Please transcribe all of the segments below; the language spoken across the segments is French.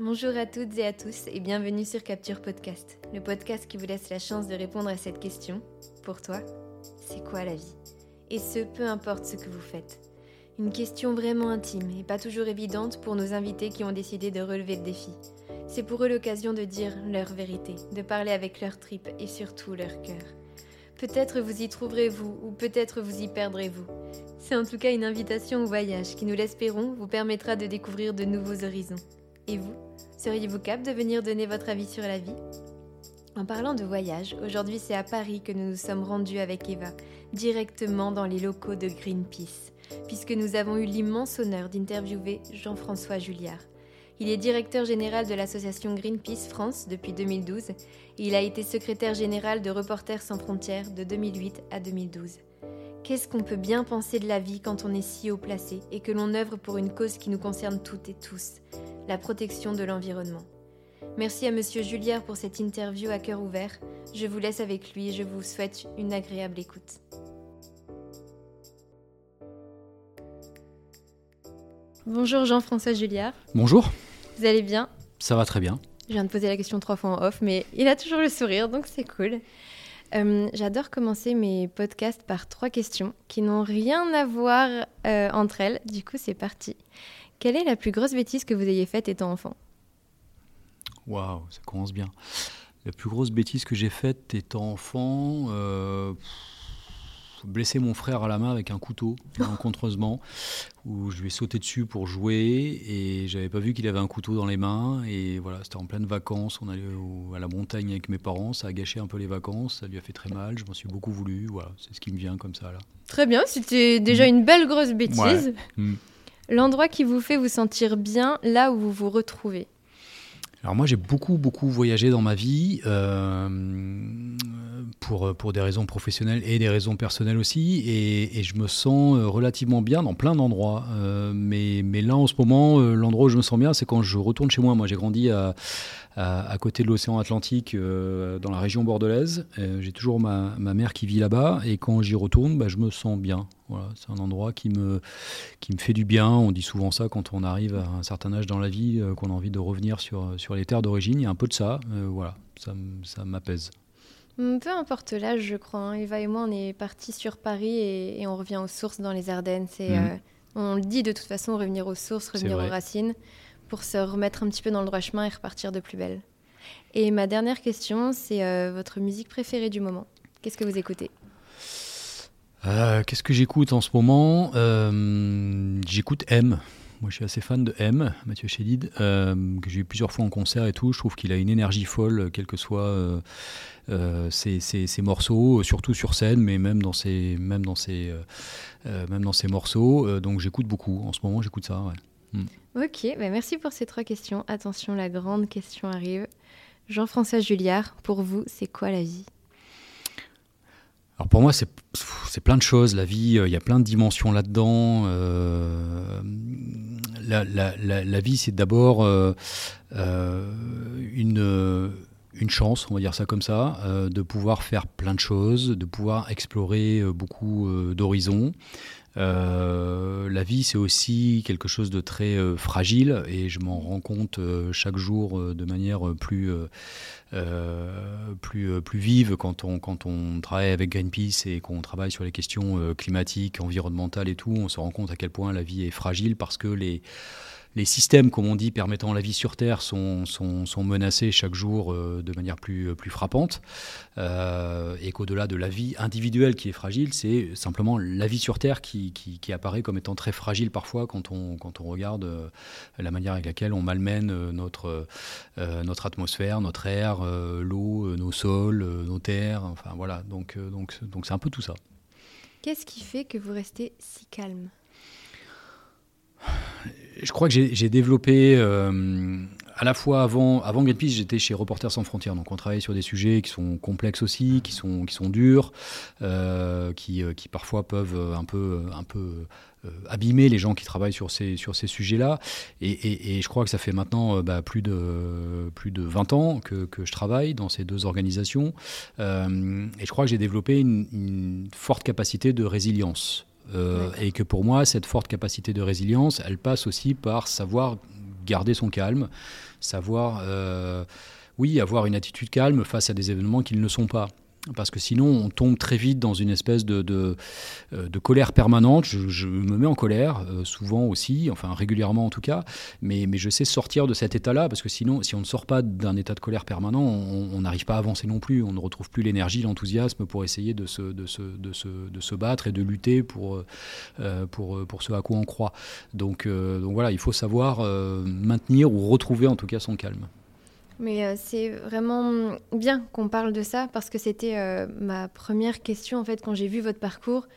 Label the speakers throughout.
Speaker 1: Bonjour à toutes et à tous et bienvenue sur Capture Podcast, le podcast qui vous laisse la chance de répondre à cette question. Pour toi, c'est quoi la vie? Et ce, peu importe ce que vous faites. Une question vraiment intime et pas toujours évidente pour nos invités qui ont décidé de relever le défi. C'est pour eux l'occasion de dire leur vérité, de parler avec leur tripes et surtout leur cœur. Peut-être vous y trouverez-vous ou peut-être vous y perdrez-vous. C'est en tout cas une invitation au voyage qui, nous l'espérons, vous permettra de découvrir de nouveaux horizons. Et vous, seriez-vous capable de venir donner votre avis sur la vie? En parlant de voyage, aujourd'hui c'est à Paris que nous nous sommes rendus avec Eva, directement dans les locaux de Greenpeace, puisque nous avons eu l'immense honneur d'interviewer Jean-François Julliard. Il est directeur général de l'association Greenpeace France depuis 2012 et il a été secrétaire général de Reporters sans frontières de 2008 à 2012. Qu'est-ce qu'on peut bien penser de la vie quand on est si haut placé et que l'on œuvre pour une cause qui nous concerne toutes et tous, la protection de l'environnement Merci à Monsieur Julliard pour cette interview à cœur ouvert. Je vous laisse avec lui et je vous souhaite une agréable écoute. Bonjour Jean-François Julliard.
Speaker 2: Bonjour.
Speaker 1: Vous allez bien?
Speaker 2: Ça va très bien.
Speaker 1: Je viens de poser la question trois fois en off, mais il a toujours le sourire, donc c'est cool. Euh, J'adore commencer mes podcasts par trois questions qui n'ont rien à voir euh, entre elles. Du coup, c'est parti. Quelle est la plus grosse bêtise que vous ayez faite étant enfant?
Speaker 2: Waouh, ça commence bien. La plus grosse bêtise que j'ai faite étant enfant, euh, blesser mon frère à la main avec un couteau malencontreusement, où je lui ai sauté dessus pour jouer et j'avais pas vu qu'il avait un couteau dans les mains et voilà, c'était en pleine vacances, on allait à la montagne avec mes parents, ça a gâché un peu les vacances, ça lui a fait très mal, je m'en suis beaucoup voulu, voilà, c'est ce qui me vient comme ça là.
Speaker 1: Très bien, c'était déjà une belle grosse bêtise.
Speaker 2: Ouais. Mm.
Speaker 1: L'endroit qui vous fait vous sentir bien là où vous vous retrouvez
Speaker 2: Alors moi j'ai beaucoup beaucoup voyagé dans ma vie. euh, pour, pour des raisons professionnelles et des raisons personnelles aussi. Et, je me sens euh, relativement bien dans plein d'endroits. Euh, mais, mais là, en ce moment, l'endroit où je me sens bien, c'est quand je retourne chez moi. Moi, j'ai grandi à, à, à côté de l'océan Atlantique, euh, dans la région bordelaise. J'ai toujours ma, ma mère qui vit là-bas. Et quand j'y retourne, bah, je me sens bien. Voilà, c'est un endroit qui me, qui me fait du bien. On dit souvent ça quand on arrive à un certain âge dans la vie, euh, qu'on a envie de revenir sur, sur les terres d'origine. Il y a un peu de ça. Euh, voilà, ça, m'apaise.
Speaker 1: Hmm, Peu importe l'âge, je crois. hein. Eva et moi, on est partis sur Paris et, et on revient aux sources dans les Ardennes. C'est, euh, on le dit de toute façon, revenir aux sources, revenir aux racines, pour se remettre un petit peu dans le droit chemin et repartir de plus belle. Et ma dernière question, c'est euh, votre musique préférée du moment. Qu'est-ce que vous écoutez?
Speaker 2: Euh, Qu'est-ce que j'écoute en ce moment? Euh, J'écoute M. Moi, je suis assez fan de M, Mathieu Chédid, que j'ai eu plusieurs fois en concert et tout. Je trouve qu'il a une énergie folle, quels que soient ses, ses- morceaux, surtout sur scène, mais même dans ses, même dans ses, même dans ses morceaux. Donc, j'écoute beaucoup. En ce moment, j'écoute ça. ouais.
Speaker 1: Ok, bah merci pour ces trois questions. Attention, la grande question arrive. Jean-François Julliard, pour vous, c'est quoi la vie?
Speaker 2: Alors pour moi, c'est c'est plein de choses. La vie, euh, il y a plein de dimensions là-dedans. Euh, la, la- la- vie, c'est d'abord euh, une, une chance, on va dire ça comme ça, de pouvoir faire plein de choses, de pouvoir explorer beaucoup d'horizons. Euh, la vie, c'est aussi quelque chose de très euh, fragile et je m'en rends compte euh, chaque jour de manière plus, plus, plus vive quand on, quand on travaille avec Greenpeace et qu'on travaille sur les questions climatiques, environnementales et tout. On se rend compte à quel point la vie est fragile parce que les, les systèmes, comme on dit, permettant la vie sur Terre sont, menacés chaque jour euh, de manière plus, plus frappante. Euh, et qu'au-delà de la vie individuelle qui est fragile, c'est simplement la vie sur Terre qui, apparaît comme étant très fragile parfois quand on, regarde euh, la manière avec laquelle on malmène euh, notre, euh, atmosphère, notre air, euh, l'eau, euh, nos sols, euh, nos terres. Enfin voilà, euh, donc c'est un peu tout ça.
Speaker 1: Qu'est-ce qui fait que vous restez si calme?
Speaker 2: Je crois que j'ai développé euh, à la fois avant, Greenpeace, j'étais chez Reporters sans frontières, donc on travaille sur des sujets qui sont complexes aussi, qui sont, durs, euh, qui, euh, qui parfois peuvent un peu, un abîmer les gens qui travaillent sur ces, sujets-là. Et, je crois que ça fait maintenant bah, plus, de, plus de 20 ans que, je travaille dans ces deux organisations. Et je crois que j'ai développé une forte capacité de résilience. Euh, et que pour moi, cette forte capacité de résilience, elle passe aussi par savoir garder son calme, savoir, oui, avoir une attitude calme face à des événements qui ne sont pas parce que sinon on tombe très vite dans une espèce de, euh, colère permanente. Je, me mets en colère, euh, souvent aussi, enfin régulièrement en tout cas, mais, je sais sortir de cet état-là, parce que sinon, si on ne sort pas d'un état de colère permanent, on n'arrive pas à avancer non plus, on ne retrouve plus l'énergie, l'enthousiasme pour essayer de se, battre et de lutter pour, euh, pour, ce à quoi on croit. Donc voilà, il faut savoir maintenir ou retrouver en tout cas son calme.
Speaker 1: Mais euh, c'est vraiment bien qu'on parle de ça parce que c'était euh, ma première question en fait quand j'ai vu votre parcours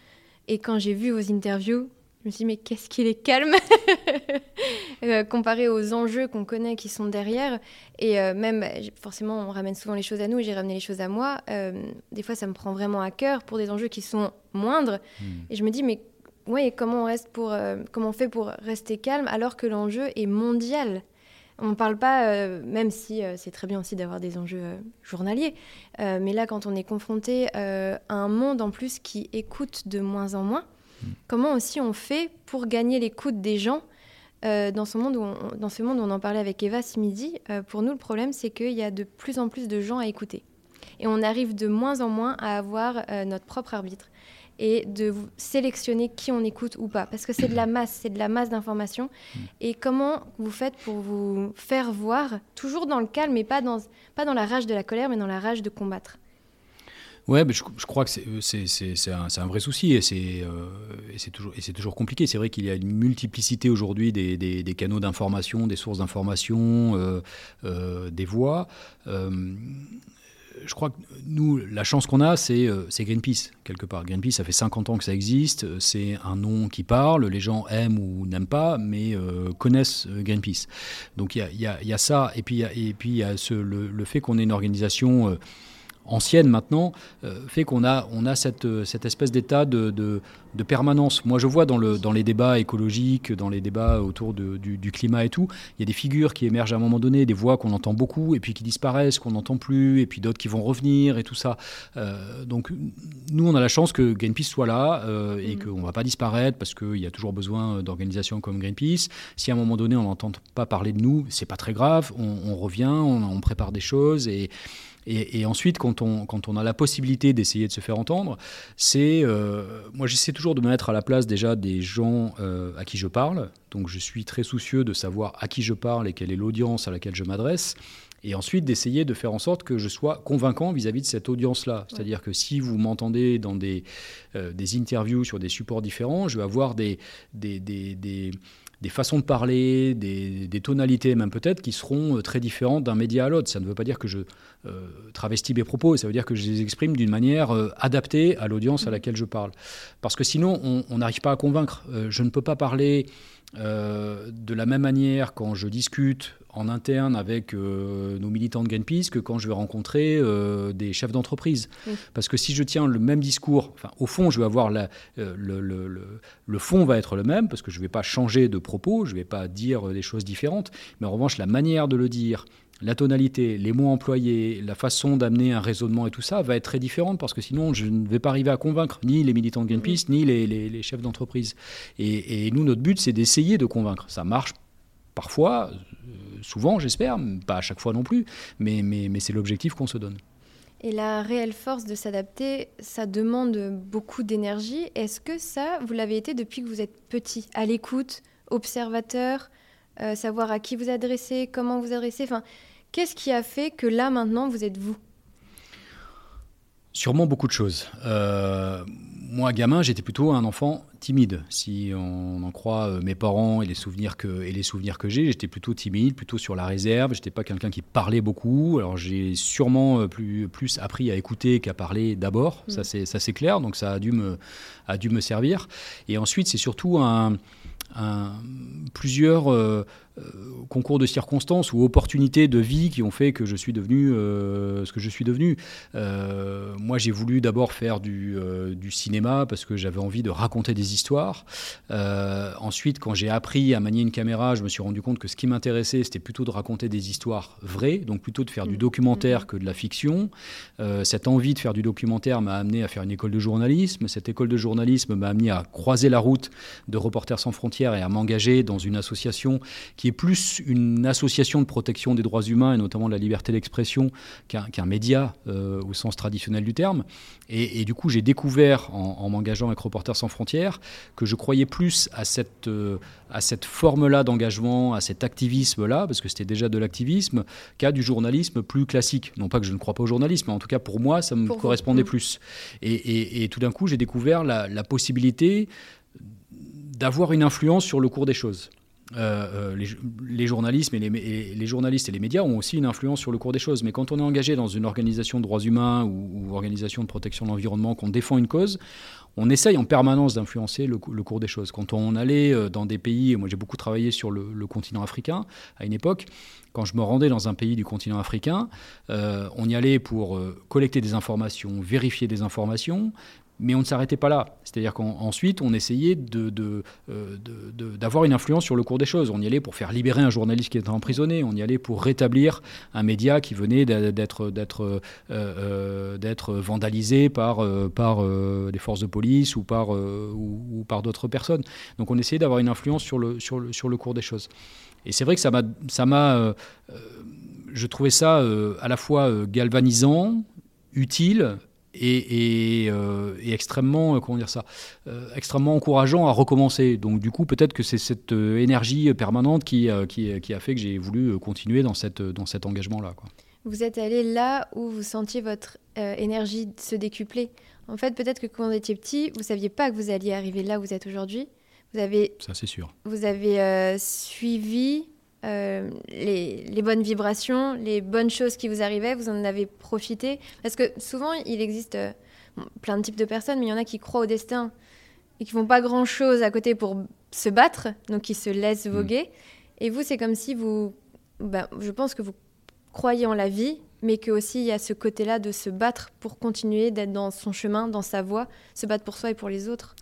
Speaker 1: et quand j'ai vu vos interviews. Je me suis dit, mais qu'est-ce qu'il est calme euh, comparé aux enjeux qu'on connaît qui sont derrière. Et même, forcément, on ramène souvent les choses à nous, j'ai ramené les choses à moi. des fois, ça me prend vraiment à cœur pour des enjeux qui sont moindres. Hmm. Et je me dis, mais ouais, comment on, reste pour, comment on fait pour rester calme alors que l'enjeu est mondial? On ne parle pas, euh, même si euh, c'est très bien aussi d'avoir des enjeux euh, journaliers, mais là, quand on est confronté à un monde en plus qui écoute de moins en moins, mm. comment aussi on fait pour gagner l'écoute des gens dans, ce monde où on, dans ce monde où on en parlait avec Eva ce midi Pour nous, le problème, c'est qu'il y a de plus en plus de gens à écouter. Et on arrive de moins en moins à avoir notre propre arbitre et de sélectionner qui on écoute ou pas. Parce que c'est de la masse, c'est de la masse d'informations. Mm. Et comment vous faites pour vous faire voir, toujours dans le calme, mais pas dans, pas dans la rage de la colère, mais dans la rage de combattre?
Speaker 2: Ouais, mais je, crois que c'est un, un, vrai souci et c'est euh, toujours, toujours compliqué. C'est vrai qu'il y a une multiplicité aujourd'hui des, des, des, canaux d'information, des sources d'information, euh, euh, des voix je crois que nous, la chance qu'on a, euh, c'est Greenpeace, quelque part. Greenpeace, ça fait 50 ans que ça existe, c'est un nom qui parle, les gens aiment ou n'aiment pas, mais euh, connaissent euh, Greenpeace. Donc il y, a, ça, et puis il y a, le, fait qu'on ait une organisation ancienne maintenant, euh, fait qu'on a, on a cette, euh, cette espèce d'état de, de, permanence. Moi, je vois dans, le, dans les débats écologiques, dans les débats autour de, du, climat et tout, il y a des figures qui émergent à un moment donné, des voix qu'on entend beaucoup, et puis qui disparaissent, qu'on n'entend plus, et puis d'autres qui vont revenir, et tout ça. Euh, donc, nous, on a la chance que Greenpeace soit là, et mmh. qu'on ne va pas disparaître, parce qu'il y a toujours besoin d'organisations comme Greenpeace. Si à un moment donné, on n'entend pas parler de nous, c'est pas très grave, on, revient, on, on prépare des choses, et et, ensuite, quand on, quand on a la possibilité d'essayer de se faire entendre, c'est. Euh, moi, j'essaie toujours de me mettre à la place déjà des gens euh, à qui je parle. Donc, je suis très soucieux de savoir à qui je parle et quelle est l'audience à laquelle je m'adresse. Et ensuite, d'essayer de faire en sorte que je sois convaincant vis-à-vis de cette audience-là. C'est-à-dire que si vous m'entendez dans des, euh, des interviews sur des supports différents, je vais avoir des, des, des, des des façons de parler, des, tonalités même peut-être, qui seront euh, très différentes d'un média à l'autre. Ça ne veut pas dire que je euh, travestis mes propos, ça veut dire que je les exprime d'une manière euh, adaptée à l'audience à laquelle je parle. Parce que sinon, on n'arrive pas à convaincre. je ne peux pas parler de la même manière quand je discute en interne avec euh, nos militants de Greenpeace que quand je vais rencontrer euh, des chefs d'entreprise. Parce que si je tiens le même discours, enfin, au fond, je vais avoir la, euh, le, le, le, fond va être le même, parce que je ne vais pas changer de propos, je ne vais pas dire des choses différentes, mais en revanche, la manière de le dire, la tonalité, les mots employés, la façon d'amener un raisonnement et tout ça va être très différente parce que sinon je ne vais pas arriver à convaincre ni les militants de Greenpeace ni les, les, chefs d'entreprise. Et, et, nous, notre but, c'est d'essayer de convaincre. Ça marche parfois, souvent, j'espère, pas à chaque fois non plus, mais, mais, mais c'est l'objectif qu'on se donne.
Speaker 1: Et la réelle force de s'adapter, ça demande beaucoup d'énergie. Est-ce que ça, vous l'avez été depuis que vous êtes petit, à l'écoute, observateur, euh, savoir à qui vous adressez, comment vous adressez enfin, Qu'est-ce qui a fait que là, maintenant, vous êtes vous?
Speaker 2: Sûrement beaucoup de choses. Euh, moi, gamin, j'étais plutôt un enfant timide. Si on en croit euh, mes parents et les souvenirs que, et les souvenirs que j'ai, j'étais plutôt timide, plutôt sur la réserve. J'étais pas quelqu'un qui parlait beaucoup. Alors j'ai sûrement plus, plus appris à écouter qu'à parler d'abord. Mm. c'est Ça c'est clair. Donc ça a dû me, a dû me servir. Et ensuite, c'est surtout un, plusieurs euh, euh, concours de circonstances ou opportunités de vie qui ont fait que je suis devenu euh, ce que je suis devenu. moi, j'ai voulu d'abord faire du, du, cinéma parce que j'avais envie de raconter des histoires. ensuite, quand j'ai appris à manier une caméra, je me suis rendu compte que ce qui m'intéressait, c'était plutôt de raconter des histoires vraies, donc plutôt de faire du mmh. documentaire mmh. que de la fiction. cette envie de faire du documentaire m'a amené à faire une école de journalisme. Cette école de journalisme m'a amené à croiser la route de Reporters sans frontières et à m'engager dans une association qui est plus une association de protection des droits humains et notamment de la liberté d'expression qu'un média au sens traditionnel du terme. Et, du coup, j'ai découvert en, m'engageant avec Reporters sans frontières que je croyais plus à cette, à cette forme-là d'engagement, à cet activisme-là, parce que c'était déjà de l'activisme, qu'à du journalisme plus classique. Non pas que je ne crois pas au journalisme, mais en tout cas pour moi, ça me correspondait mm. plus. Et, tout d'un coup, j'ai découvert la, possibilité d'avoir une influence sur le cours des choses. Euh, euh, les, journalistes et les, journalistes et les médias ont aussi une influence sur le cours des choses. Mais quand on est engagé dans une organisation de droits humains ou, ou organisation de protection de l'environnement, qu'on défend une cause, on essaye en permanence d'influencer le, cours des choses. Quand on allait euh, dans des pays, moi j'ai beaucoup travaillé sur le, continent africain à une époque, quand je me rendais dans un pays du continent africain, on y allait pour collecter des informations, vérifier des informations, mais on ne s'arrêtait pas là. C'est-à-dire qu'ensuite, on essayait euh, d'avoir une influence sur le cours des choses. On y allait pour faire libérer un journaliste qui était emprisonné. On y allait pour rétablir un média qui venait d'être euh, euh, vandalisé par, par des forces de police ou par, d'autres personnes. Donc on essayait d'avoir une influence sur le cours des choses. Et c'est vrai que ça m'a... je trouvais ça à la fois galvanisant, utile, euh, et, extrêmement, euh, comment dire ça, euh, extrêmement encourageant à recommencer. Donc du coup, peut-être que c'est cette énergie permanente qui, qui, qui, a fait que j'ai voulu continuer dans, cette, dans cet engagement-là.
Speaker 1: Vous êtes allé là où vous sentiez votre énergie se décupler. En fait, peut-être que quand vous étiez petit, vous saviez pas que vous alliez arriver là où vous êtes aujourd'hui. Vous avez,
Speaker 2: ça c'est sûr.
Speaker 1: Vous avez suivi euh, les, bonnes vibrations, les bonnes choses qui vous arrivaient, vous en avez profité Parce que souvent, il existe euh, plein de types de personnes, mais il y en a qui croient au destin et qui font pas grand-chose à côté pour se battre, donc qui se laissent mm. voguer. Et vous, c'est comme si vous... Ben, je pense que vous croyez en la vie, mais qu'aussi il y a ce côté-là de se battre pour continuer d'être dans son chemin, dans sa voie, se battre pour soi et pour les autres.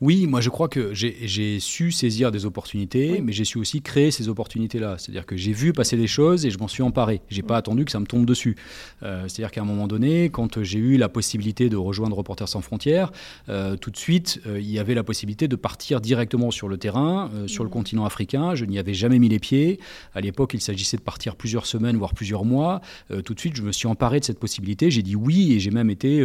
Speaker 2: Oui, moi je crois que j'ai su saisir des opportunités, mais j'ai su aussi créer ces opportunités-là. C'est-à-dire que j'ai vu passer des choses et je m'en suis emparé. J'ai pas attendu que ça me tombe dessus. Euh, c'est-à-dire qu'à un moment donné, quand j'ai eu la possibilité de rejoindre Reporters sans frontières, euh, tout de suite, euh, il y avait la possibilité de partir directement sur le terrain, sur le continent africain. Je n'y avais jamais mis les pieds. À l'époque, il s'agissait de partir plusieurs semaines, voire plusieurs mois. tout de suite, je me suis emparé de cette possibilité. J'ai dit oui et j'ai même été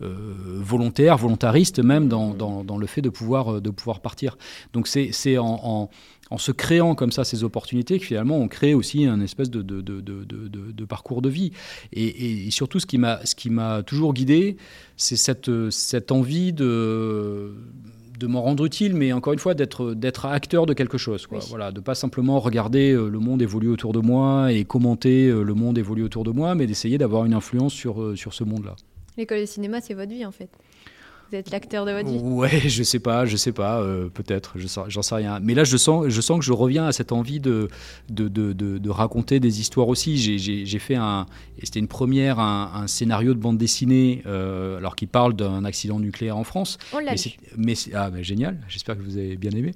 Speaker 2: volontaire, volontariste même dans, dans, dans le fait de de pouvoir, euh, de pouvoir partir. Donc c'est en, en, se créant comme ça ces opportunités que finalement on crée aussi un espèce de, de, de, de parcours de vie. Et, et surtout ce qui m'a toujours guidé, c'est cette, cette envie de de m'en rendre utile, mais encore une fois, d'être, acteur de quelque chose. Quoi. Voilà, de pas simplement regarder euh, le monde évoluer autour de moi et commenter euh, le monde évoluer autour de moi, mais d'essayer d'avoir une influence sur, sur ce monde-là.
Speaker 1: L'école de cinéma, c'est votre vie en fait. Vous êtes l'acteur de votre vie
Speaker 2: Ouais, je sais pas, je sais pas, euh, peut-être, j'en sais rien. Mais là, je sens, je sens que je reviens à cette envie de, de, de, de, raconter des histoires aussi. J'ai fait un, c'était une première, un, scénario de bande dessinée, euh, alors qui parle d'un accident nucléaire en France.
Speaker 1: On l'a
Speaker 2: Mais, ah, génial, j'espère que vous avez bien aimé.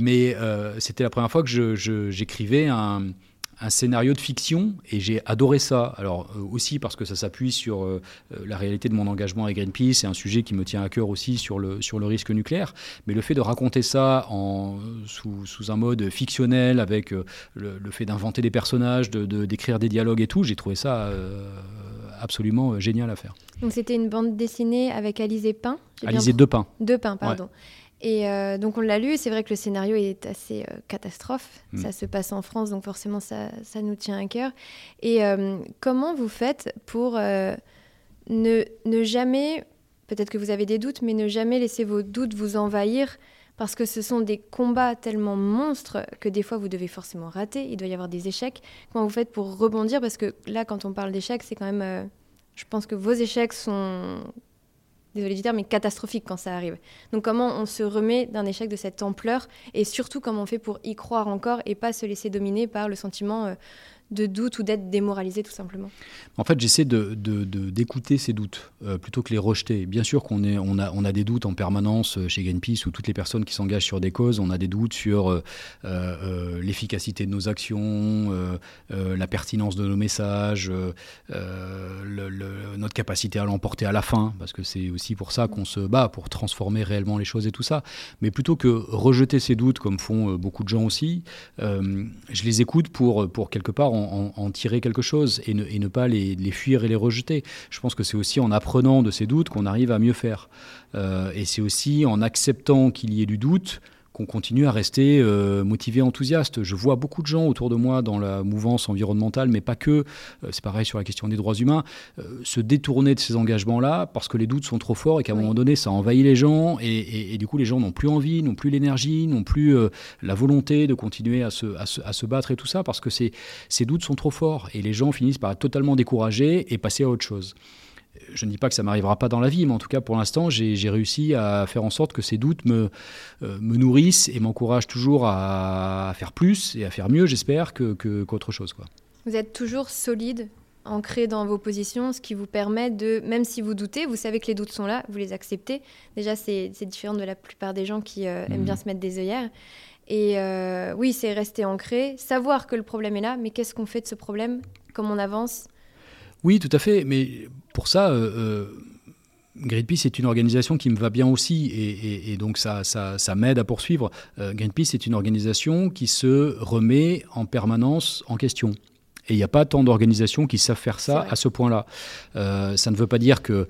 Speaker 2: Mais euh, c'était la première fois que j'écrivais un un scénario de fiction et j'ai adoré ça. Alors euh, aussi parce que ça s'appuie sur euh, euh, la réalité de mon engagement avec Greenpeace, c'est un sujet qui me tient à cœur aussi sur le, sur le risque nucléaire. Mais le fait de raconter ça en, sous, sous un mode fictionnel, avec le, le, fait d'inventer des personnages, de, d'écrire des dialogues et tout, j'ai trouvé ça absolument génial à faire.
Speaker 1: Donc c'était une bande dessinée avec Alizé Pain
Speaker 2: Alizé Depin.
Speaker 1: Depin, pardon. Et euh, donc on l'a lu, c'est vrai que le scénario est assez euh, catastrophe. Mm. Ça se passe en France, donc forcément ça, ça nous tient à cœur. Et euh, comment vous faites pour ne, ne jamais, peut-être que vous avez des doutes, mais ne jamais laisser vos doutes vous envahir? Parce que ce sont des combats tellement monstres que des fois vous devez forcément rater, il doit y avoir des échecs. Comment vous faites pour rebondir? Parce que là, quand on parle d'échecs, c'est quand même... je pense que vos échecs sont désolé du terme, mais catastrophique quand ça arrive. Donc comment on se remet d'un échec de cette ampleur et surtout comment on fait pour y croire encore et pas se laisser dominer par le sentiment euh, de doute ou d'être démoralisé tout simplement
Speaker 2: En fait, j'essaie d'écouter de, de, ces doutes euh, plutôt que les rejeter. Bien sûr qu'on on a, on a des doutes en permanence euh, chez Greenpeace ou toutes les personnes qui s'engagent sur des causes. On a des doutes sur euh, l'efficacité de nos actions, la pertinence de nos messages, notre capacité à l'emporter à la fin, parce que c'est aussi pour ça qu'on se bat, pour transformer réellement les choses et tout ça. Mais plutôt que rejeter ces doutes, comme font beaucoup de gens aussi, je les écoute pour, pour quelque part en, tirer quelque chose et ne, pas les, les, fuir et les rejeter. Je pense que c'est aussi en apprenant de ces doutes qu'on arrive à mieux faire. Euh, et c'est aussi en acceptant qu'il y ait du doute qu'on continue à rester euh, motivé, enthousiaste. Je vois beaucoup de gens autour de moi dans la mouvance environnementale, mais pas que, euh, c'est pareil sur la question des droits humains, euh, se détourner de ces engagements-là parce que les doutes sont trop forts et qu'à un moment donné, ça envahit les gens et, du coup, les gens n'ont plus envie, n'ont plus l'énergie, n'ont plus la volonté de continuer à se, à, se, battre et tout ça parce que ces, ces doutes sont trop forts et les gens finissent par être totalement découragés et passer à autre chose je ne dis pas que ça m'arrivera pas dans la vie, mais en tout cas pour l'instant, j'ai réussi à faire en sorte que ces doutes me, euh, me nourrissent et m'encouragent toujours à, faire plus et à faire mieux, j'espère, qu'autre chose. Quoi.
Speaker 1: Vous êtes toujours solide, ancré dans vos positions, ce qui vous permet de, même si vous doutez, vous savez que les doutes sont là, vous les acceptez. Déjà, c'est différent de la plupart des gens qui euh, aiment mmh. bien se mettre des œillères. Et euh, oui, c'est rester ancré, savoir que le problème est là, mais qu'est-ce qu'on fait de ce problème Comment on avance?
Speaker 2: Oui, tout à fait. Mais pour ça, euh, euh, Greenpeace est une organisation qui me va bien aussi et, donc ça, ça, m'aide à poursuivre. Euh, Greenpeace est une organisation qui se remet en permanence en question. Et il n'y a pas tant d'organisations qui savent faire ça à ce point-là. ça ne veut pas dire que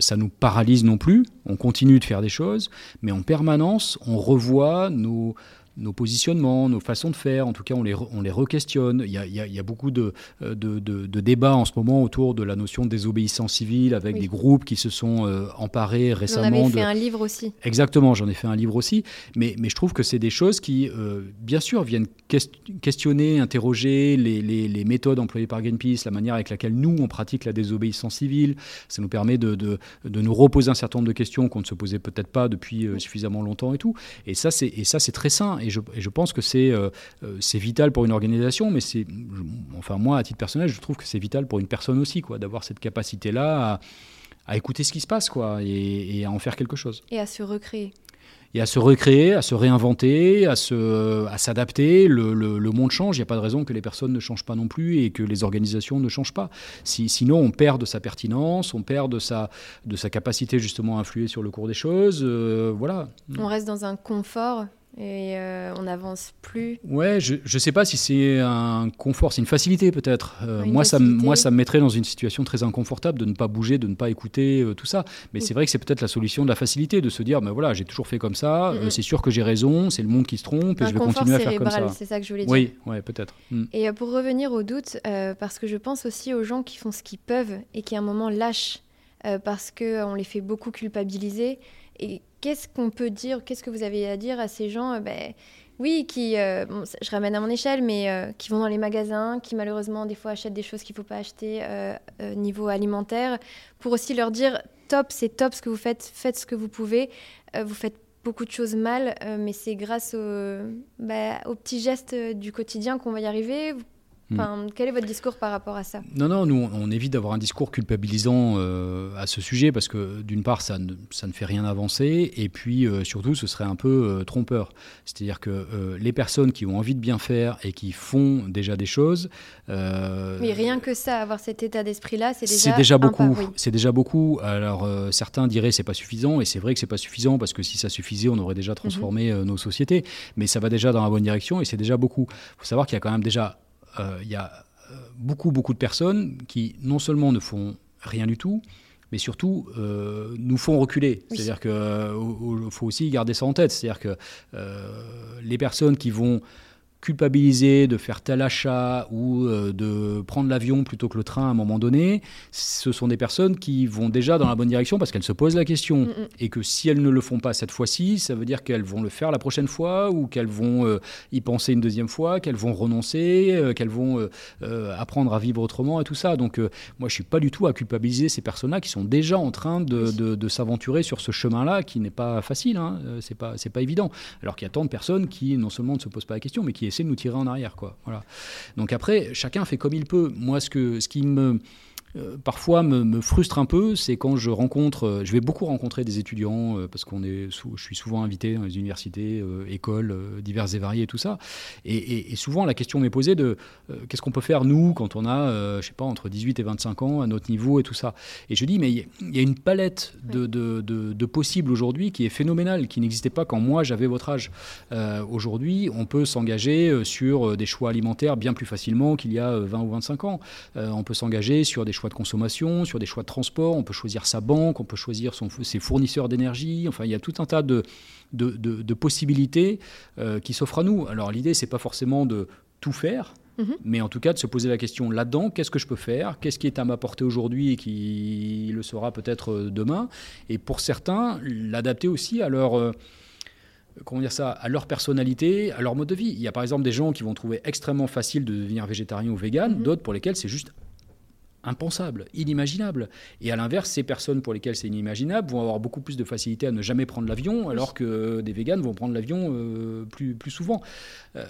Speaker 2: ça nous paralyse non plus. On continue de faire des choses, mais en permanence, on revoit nos, nos positionnements, nos façons de faire, en tout cas on les, on les re-questionne. Il y a, il y a beaucoup de, de, de, débats en ce moment autour de la notion de désobéissance civile avec des groupes qui se sont euh, emparés récemment. J'en
Speaker 1: avais fait un livre aussi.
Speaker 2: Exactement, j'en ai fait un livre aussi. Mais, mais je trouve que c'est des choses qui, euh, bien sûr, viennent questionner, interroger les, les, les, méthodes employées par Greenpeace, la manière avec laquelle nous, on pratique la désobéissance civile. Ça nous permet de, de, de nous reposer un certain nombre de questions qu'on ne se posait peut-être pas depuis euh, suffisamment longtemps et tout. Et ça, c'est très sain. Et je, et je pense que c'est euh, euh, c'est vital pour une organisation, mais c'est, enfin moi, à titre personnel, je trouve que c'est vital pour une personne aussi, quoi, d'avoir cette capacité-là à, à, écouter ce qui se passe, quoi, et, et, à en faire quelque chose.
Speaker 1: Et à se recréer
Speaker 2: et à se recréer, à se réinventer, à, se, à s'adapter. Le, le, monde change, il n'y a pas de raison que les personnes ne changent pas non plus et que les organisations ne changent pas. Si, sinon, on perd de sa pertinence, on perd de sa, de sa capacité justement à influer sur le cours des choses. Euh, voilà.
Speaker 1: On reste dans un confort et euh, on n'avance plus.
Speaker 2: Ouais, je ne sais pas si c'est un confort, c'est une facilité peut-être. Euh, moi, Ça, moi, ça me mettrait dans une situation très inconfortable de ne pas bouger, de ne pas écouter euh, tout ça. Mais c'est vrai que c'est peut-être la solution de la facilité, de se dire, ben voilà, j'ai toujours fait comme ça, c'est sûr que j'ai raison, c'est le monde qui se trompe et je vais continuer à faire comme ça.
Speaker 1: C'est ça que je voulais dire.
Speaker 2: Oui, ouais, peut-être. Mm.
Speaker 1: Et pour revenir au doute, parce que je pense aussi aux gens qui font ce qu'ils peuvent et qui à un moment lâchent parce qu'on les fait beaucoup culpabiliser. Et qu'est-ce qu'on peut dire, qu'est-ce que vous avez à dire à ces gens euh, ben, Oui, qui, euh, je ramène à mon échelle, mais euh, qui vont dans les magasins, qui malheureusement des fois achètent des choses qu'il ne faut pas acheter niveau alimentaire, pour aussi leur dire top, c'est top ce que vous faites, faites ce que vous pouvez, vous faites beaucoup de choses mal, mais c'est grâce ben, aux petits gestes du quotidien qu'on va y arriver. Hmm. quel est votre discours par rapport à ça?
Speaker 2: Non, non, nous, on évite d'avoir un discours culpabilisant euh, à ce sujet parce que d'une part, ça ne, ça ne, fait rien avancer et puis euh, surtout, ce serait un peu euh, trompeur. C'est-à-dire que les personnes qui ont envie de bien faire et qui font déjà des choses.
Speaker 1: oui, rien que ça, avoir cet état d'esprit-là, c'est déjà,
Speaker 2: déjà beaucoup. C'est déjà beaucoup. Alors, certains diraient c'est pas suffisant et c'est vrai que c'est pas suffisant parce que si ça suffisait, on aurait déjà transformé mhm. nos sociétés. Mais ça va déjà dans la bonne direction et c'est déjà beaucoup. Il faut savoir qu'il y a quand même déjà il y a euh, beaucoup, beaucoup de personnes qui non seulement ne font rien du tout, mais surtout euh, nous font reculer. C'est-à-dire qu'il faut aussi garder ça en tête. C'est-à-dire que les personnes qui vont culpabiliser de faire tel achat ou euh, de prendre l'avion plutôt que le train à un moment donné, ce sont des personnes qui vont déjà dans la bonne direction parce qu'elles se posent la question. Mm, mm. Et que si elles ne le font pas cette fois-ci, ça veut dire qu'elles vont le faire la prochaine fois ou qu'elles vont euh, y penser une deuxième fois, qu'elles vont renoncer, euh, qu'elles vont apprendre à vivre autrement et tout ça. Donc moi, je ne suis pas du tout à culpabiliser ces personnes-là qui sont déjà en train de, de, s'aventurer sur ce chemin-là qui n'est pas facile, hein. c'est pas, pas évident. Alors qu'il y a tant de personnes qui non seulement ne se posent pas la question, mais qui qui de nous tirer en arrière. Quoi. Voilà. Donc après, chacun fait comme il peut. Moi, ce, que, ce qui me euh, parfois me, frustre un peu, c'est quand je rencontre, euh, je vais beaucoup rencontrer des étudiants euh, parce qu'on est, je suis souvent invité dans les universités, écoles diverses et variées et tout ça, et, souvent la question m'est posée de qu'est-ce qu'on peut faire nous quand on a, je sais pas, entre 18 et 25 ans à notre niveau et tout ça. Et je dis mais il y a une palette de, de, de, possibles aujourd'hui qui est phénoménale, qui n'existait pas quand moi j'avais votre âge. aujourd'hui, on peut s'engager sur des choix alimentaires bien plus facilement qu'il y a 20 ou 25 ans. on peut s'engager sur des choix de consommation, sur des choix de transport, on peut choisir sa banque, on peut choisir son, ses fournisseurs d'énergie, enfin il y a tout un tas de, de, possibilités euh, qui s'offrent à nous. Alors l'idée, c'est pas forcément de tout faire, mhm. mais en tout cas de se poser la question là-dedans, qu'est-ce que je peux faire, qu'est-ce qui est à ma portée aujourd'hui et qui le sera peut-être euh, demain, et pour certains, l'adapter aussi à leur... Euh, comment dire ça, à leur personnalité, à leur mode de vie. Il y a par exemple des gens qui vont trouver extrêmement facile de devenir végétarien ou vegan, mhm. d'autres pour lesquels c'est juste impensable, inimaginable. Et à l'inverse, ces personnes pour lesquelles c'est inimaginable vont avoir beaucoup plus de facilité à ne jamais prendre l'avion, alors que des véganes vont prendre l'avion euh, plus, plus souvent. Euh,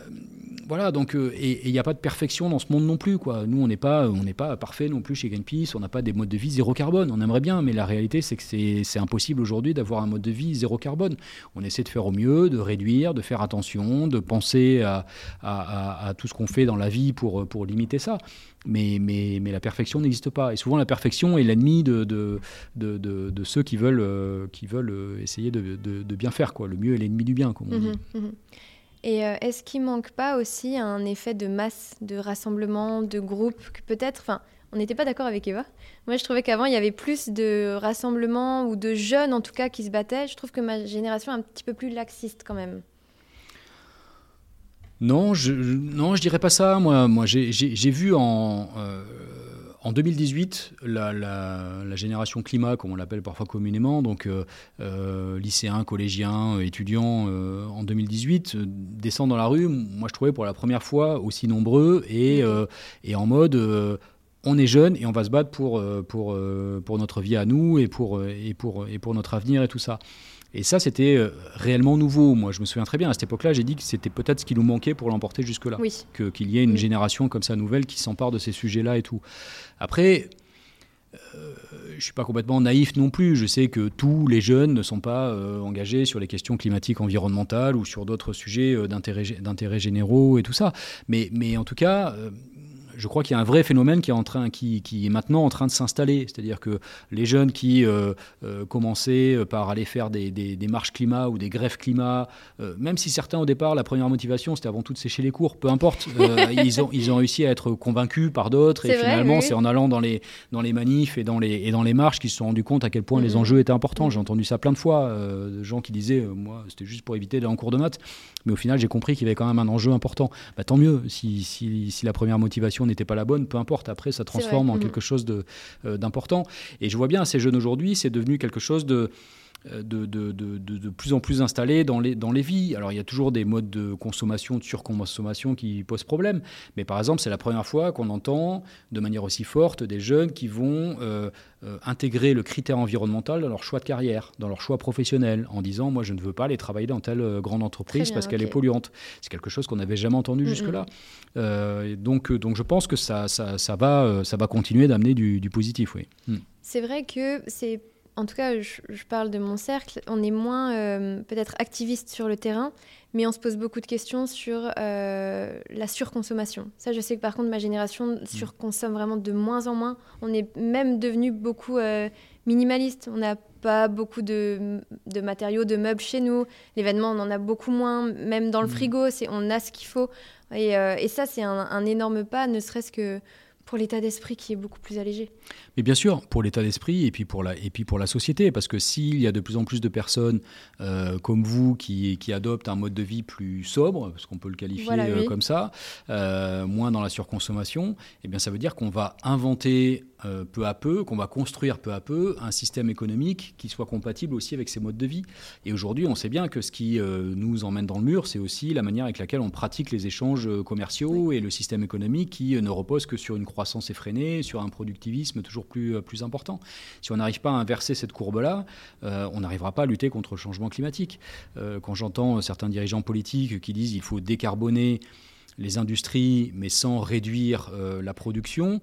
Speaker 2: voilà, donc, euh, et il n'y a pas de perfection dans ce monde non plus. Quoi. Nous, on n'est pas, on pas parfait non plus chez Greenpeace, on n'a pas des modes de vie zéro carbone. On aimerait bien, mais la réalité, c'est que c'est impossible aujourd'hui d'avoir un mode de vie zéro carbone. On essaie de faire au mieux, de réduire, de faire attention, de penser à, à, à tout ce qu'on fait dans la vie pour, pour limiter ça. Mais, mais, mais la perfection n'existe pas. Et souvent, la perfection est l'ennemi de, de, de, ceux qui veulent, euh, qui veulent euh, essayer de, bien faire. Quoi. Le mieux est l'ennemi du bien, comme on dit. Mhm, mhm.
Speaker 1: Et euh, est-ce qu'il manque pas aussi un effet de masse, de rassemblement, de groupe, que peut-être, on n'était pas d'accord avec Eva. Moi, je trouvais qu'avant, il y avait plus de rassemblements ou de jeunes, en tout cas, qui se battaient. Je trouve que ma génération est un petit peu plus laxiste quand même.
Speaker 2: Non, je non, je dirais pas ça. Moi, moi, j'ai vu en euh, en 2018 la, la, génération climat, comme on l'appelle parfois communément, donc euh, euh, lycéens, collégiens, étudiants, en 2018 descendre dans la rue. Moi, je trouvais pour la première fois aussi nombreux et et en mode on est jeune et on va se battre pour, pour, pour notre vie à nous et pour, et, pour, et pour notre avenir et tout ça. Et ça, c'était euh, réellement nouveau. Moi, je me souviens très bien, à cette époque-là, j'ai dit que c'était peut-être ce qui nous manquait pour l'emporter jusque-là. Que, qu'il y ait une génération comme ça nouvelle qui s'empare de ces sujets-là et tout. Après, euh, je ne suis pas complètement naïf non plus. Je sais que tous les jeunes ne sont pas euh, engagés sur les questions climatiques, environnementales ou sur d'autres sujets d'intérêt, généraux et tout ça. Mais, mais en tout cas, je crois qu'il y a un vrai phénomène qui est, en train, qui, qui est maintenant en train de s'installer. C'est-à-dire que les jeunes qui euh, euh, commençaient par aller faire des, des, marches climat ou des grèves climat, euh, même si certains au départ, la première motivation, c'était avant tout de sécher les cours, peu importe, ils, ont, ils ont réussi à être convaincus par d'autres. Et finalement, c'est en allant dans les, dans les manifs et dans les, et dans les marches qu'ils se sont rendus compte à quel point les mm-hmm. enjeux étaient importants. J'ai entendu ça plein de fois, de gens qui disaient, moi, c'était juste pour éviter d'aller en cours de maths. Mais au final, j'ai compris qu'il y avait quand même un enjeu important. Bah, tant mieux, si, si, si la première motivation n'était pas la bonne, peu importe, après ça transforme en mm. quelque chose euh, d'important. Et je vois bien, ces jeunes aujourd'hui, c'est devenu quelque chose de... Euh, de, de, de, de, plus en plus installé dans les, dans les vies. Alors il y a toujours des modes de consommation, de surconsommation qui posent problème, mais par exemple c'est la première fois qu'on entend de manière aussi forte des jeunes qui vont euh, euh, intégrer le critère environnemental dans leur choix de carrière, dans leur choix professionnel, en disant moi je ne veux pas aller travailler dans telle grande entreprise parce qu'elle est polluante. C'est quelque chose qu'on n'avait jamais entendu jusque-là. donc, donc je pense que ça, ça, ça va, ça va continuer d'amener du, du, positif. Oui.
Speaker 1: Hmm. C'est vrai que c'est en tout cas, je, parle de mon cercle, on est moins euh, peut-être activiste sur le terrain, mais on se pose beaucoup de questions sur euh, la surconsommation. Ça, je sais que par contre, ma génération mm. surconsomme vraiment de moins en moins. On est même devenu beaucoup euh, minimaliste. On n'a pas beaucoup de, matériaux, de meubles chez nous. L'événement, on en a beaucoup moins. Même dans le mm. frigo, c'est on a ce qu'il faut. Et, ça, c'est un, énorme pas, ne serait-ce que pour l'état d'esprit qui est beaucoup plus allégé.
Speaker 2: Mais bien sûr, pour l'état d'esprit et puis pour la et puis pour la société, parce que s'il y a de plus en plus de personnes euh, comme vous qui, qui, adoptent un mode de vie plus sobre, parce qu'on peut le qualifier euh, comme ça, euh, moins dans la surconsommation, eh bien ça veut dire qu'on va inventer euh, peu à peu, qu'on va construire peu à peu un système économique qui soit compatible aussi avec ces modes de vie. Et aujourd'hui, on sait bien que ce qui euh, nous emmène dans le mur, c'est aussi la manière avec laquelle on pratique les échanges commerciaux et le système économique qui ne repose que sur une croissance effrénée, sur un productivisme toujours plus, plus important. Si on n'arrive pas à inverser cette courbe-là, on n'arrivera pas à lutter contre le changement climatique. quand j'entends certains dirigeants politiques qui disent qu'il faut décarboner les industries, mais sans réduire euh, la production,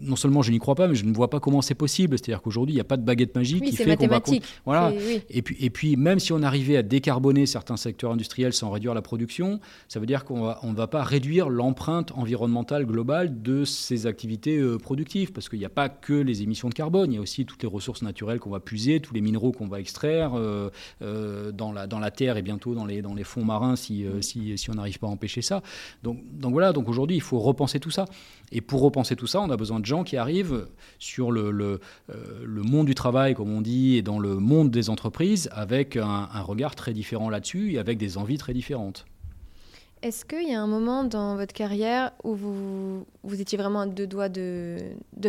Speaker 2: non seulement je n'y crois pas, mais je ne vois pas comment c'est possible. C'est-à-dire qu'aujourd'hui, il n'y a pas de baguette magique
Speaker 1: qui
Speaker 2: fait
Speaker 1: qu'on va.
Speaker 2: Voilà. Et, puis, et puis, même si on arrivait à décarboner certains secteurs industriels sans réduire la production, ça veut dire qu'on ne on va pas réduire l'empreinte environnementale globale de ces activités euh, productives. Parce qu'il n'y a pas que les émissions de carbone, il y a aussi toutes les ressources naturelles qu'on va puiser, tous les minéraux qu'on va extraire euh, euh, dans, la, dans la terre et bientôt dans les, dans les fonds marins si, si, si, on n'arrive pas à empêcher ça. Donc, donc voilà, donc aujourd'hui, il faut repenser tout ça. Et pour repenser tout ça, on a besoin de gens qui arrivent sur euh, le, monde du travail, comme on dit, et dans le monde des entreprises, avec un, regard très différent là-dessus et avec des envies très différentes.
Speaker 1: Est-ce qu'il y a un moment dans votre carrière où vous, étiez vraiment à deux doigts de,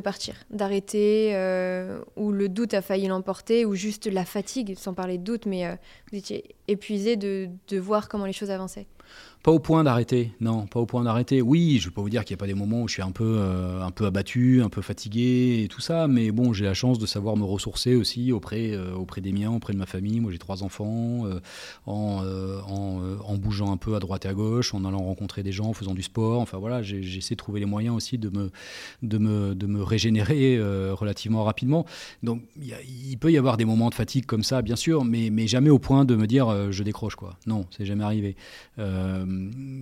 Speaker 1: partir, d'arrêter, euh, où le doute a failli l'emporter, ou juste la fatigue, sans parler de doute, mais euh, vous étiez épuisé de voir comment les choses avançaient?
Speaker 2: Pas au point d'arrêter, non, pas au point d'arrêter. Oui, je ne vais pas vous dire qu'il n'y a pas des moments où je suis un peu, euh, un peu abattu, un peu fatigué et tout ça, mais bon, j'ai la chance de savoir me ressourcer aussi auprès, euh, auprès des miens, auprès de ma famille. Moi, j'ai trois enfants, euh, en, bougeant un peu à droite et à gauche, en allant rencontrer des gens, en faisant du sport. Enfin voilà, j'essaie de trouver les moyens aussi de me, de me, de me régénérer relativement rapidement. Donc, il peut y avoir des moments de fatigue comme ça, bien sûr, mais, mais jamais au point de me dire je décroche quoi. Non, c'est jamais arrivé.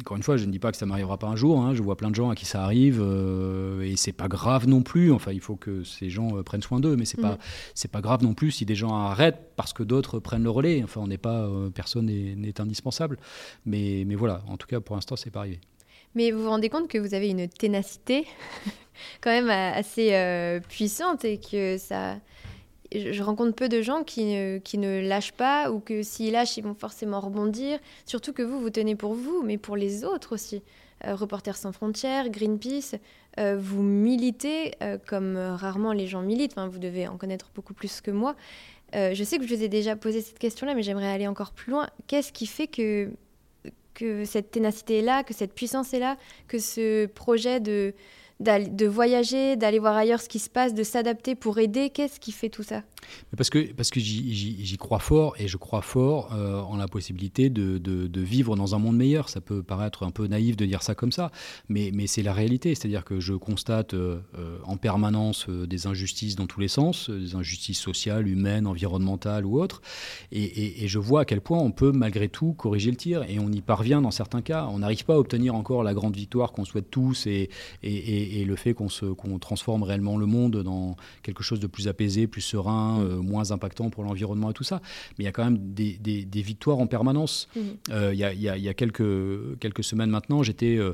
Speaker 2: Encore une fois, je ne dis pas que ça m'arrivera pas un jour. Hein. je vois plein de gens à qui ça arrive euh, et c'est pas grave non plus. Enfin, il faut que ces gens euh, prennent soin d'eux, mais c'est pas mm. c'est pas grave non plus si des gens arrêtent parce que d'autres prennent le relais. Enfin, on n'est pas personne n'est indispensable. Mais mais voilà, en tout cas pour l'instant, c'est pas arrivé.
Speaker 1: Mais vous vous rendez compte que vous avez une ténacité quand même assez puissante et que ça je rencontre peu de gens qui ne, qui ne lâchent pas ou que s'ils lâchent, ils vont forcément rebondir. Surtout que vous, vous tenez pour vous, mais pour les autres aussi. Euh, Reporters sans frontières, Greenpeace, euh, vous militez euh, comme rarement les gens militent. Enfin, vous devez en connaître beaucoup plus que moi. je sais que je vous ai déjà posé cette question-là, mais j'aimerais aller encore plus loin. Qu'est-ce qui fait que, que cette ténacité est là, que cette puissance est là, que ce projet de de voyager, d'aller voir ailleurs ce qui se passe, de s'adapter pour aider. Qu'est-ce qui fait tout ça?
Speaker 2: Parce que, parce que j'y crois fort et je crois fort euh, en la possibilité de, vivre dans un monde meilleur. Ça peut paraître un peu naïf de dire ça comme ça, mais, c'est la réalité. C'est-à-dire que je constate euh, euh, en permanence des injustices dans tous les sens, des injustices sociales, humaines, environnementales ou autres, et, je vois à quel point on peut malgré tout corriger le tir et on y parvient dans certains cas. On n'arrive pas à obtenir encore la grande victoire qu'on souhaite tous et, le fait qu'on qu'on transforme réellement le monde dans quelque chose de plus apaisé, plus serein, euh, moins impactant pour l'environnement et tout ça. Mais il y a quand même des, des, victoires en permanence. Mmh. Euh, il, y a, il, y a, quelques, quelques semaines maintenant, j'étais, euh,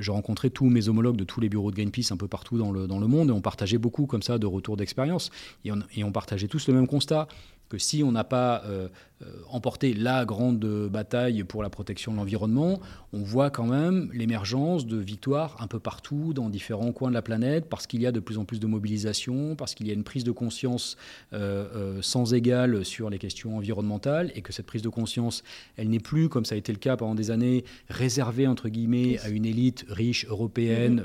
Speaker 2: je rencontrais tous mes homologues de tous les bureaux de Greenpeace un peu partout dans le, dans le monde et on partageait beaucoup comme ça de retours d'expérience. Et on, et on partageait tous le même constat que si on n'a pas euh, euh, emporté la grande bataille pour la protection de l'environnement, on voit quand même l'émergence de victoires un peu partout, dans différents coins de la planète, parce qu'il y a de plus en plus de mobilisation, parce qu'il y a une prise de conscience euh, sans égale sur les questions environnementales, et que cette prise de conscience, elle n'est plus, comme ça a été le cas pendant des années, réservée, entre guillemets, à une élite riche, européenne,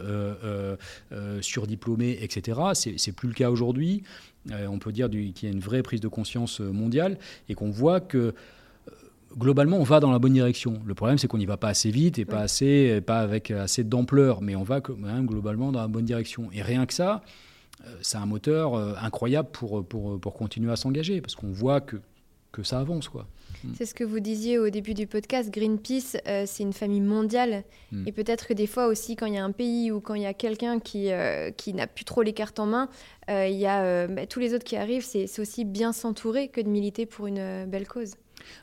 Speaker 2: mmh. surdiplômée, etc. C'est plus le cas aujourd'hui. Euh, on peut dire qu'il y a une vraie prise de conscience euh, mondiale et qu'on voit que euh, globalement, on va dans la bonne direction. Le problème, c'est qu'on n'y va pas assez vite et pas, assez, pas avec assez d'ampleur, mais on va quand même globalement dans la bonne direction. Et rien que ça, c'est un moteur incroyable pour, pour, pour continuer à s'engager, parce qu'on voit que, que ça avance. quoi.
Speaker 1: Mm. C'est ce que vous disiez au début du podcast. Greenpeace, euh, c'est une famille mondiale. Mm. Et peut-être que des fois aussi, quand il y a un pays ou quand il y a quelqu'un qui, euh, qui n'a plus trop les cartes en main, euh, il y a bah, tous les autres qui arrivent. C'est aussi bien s'entourer que de militer pour une belle cause.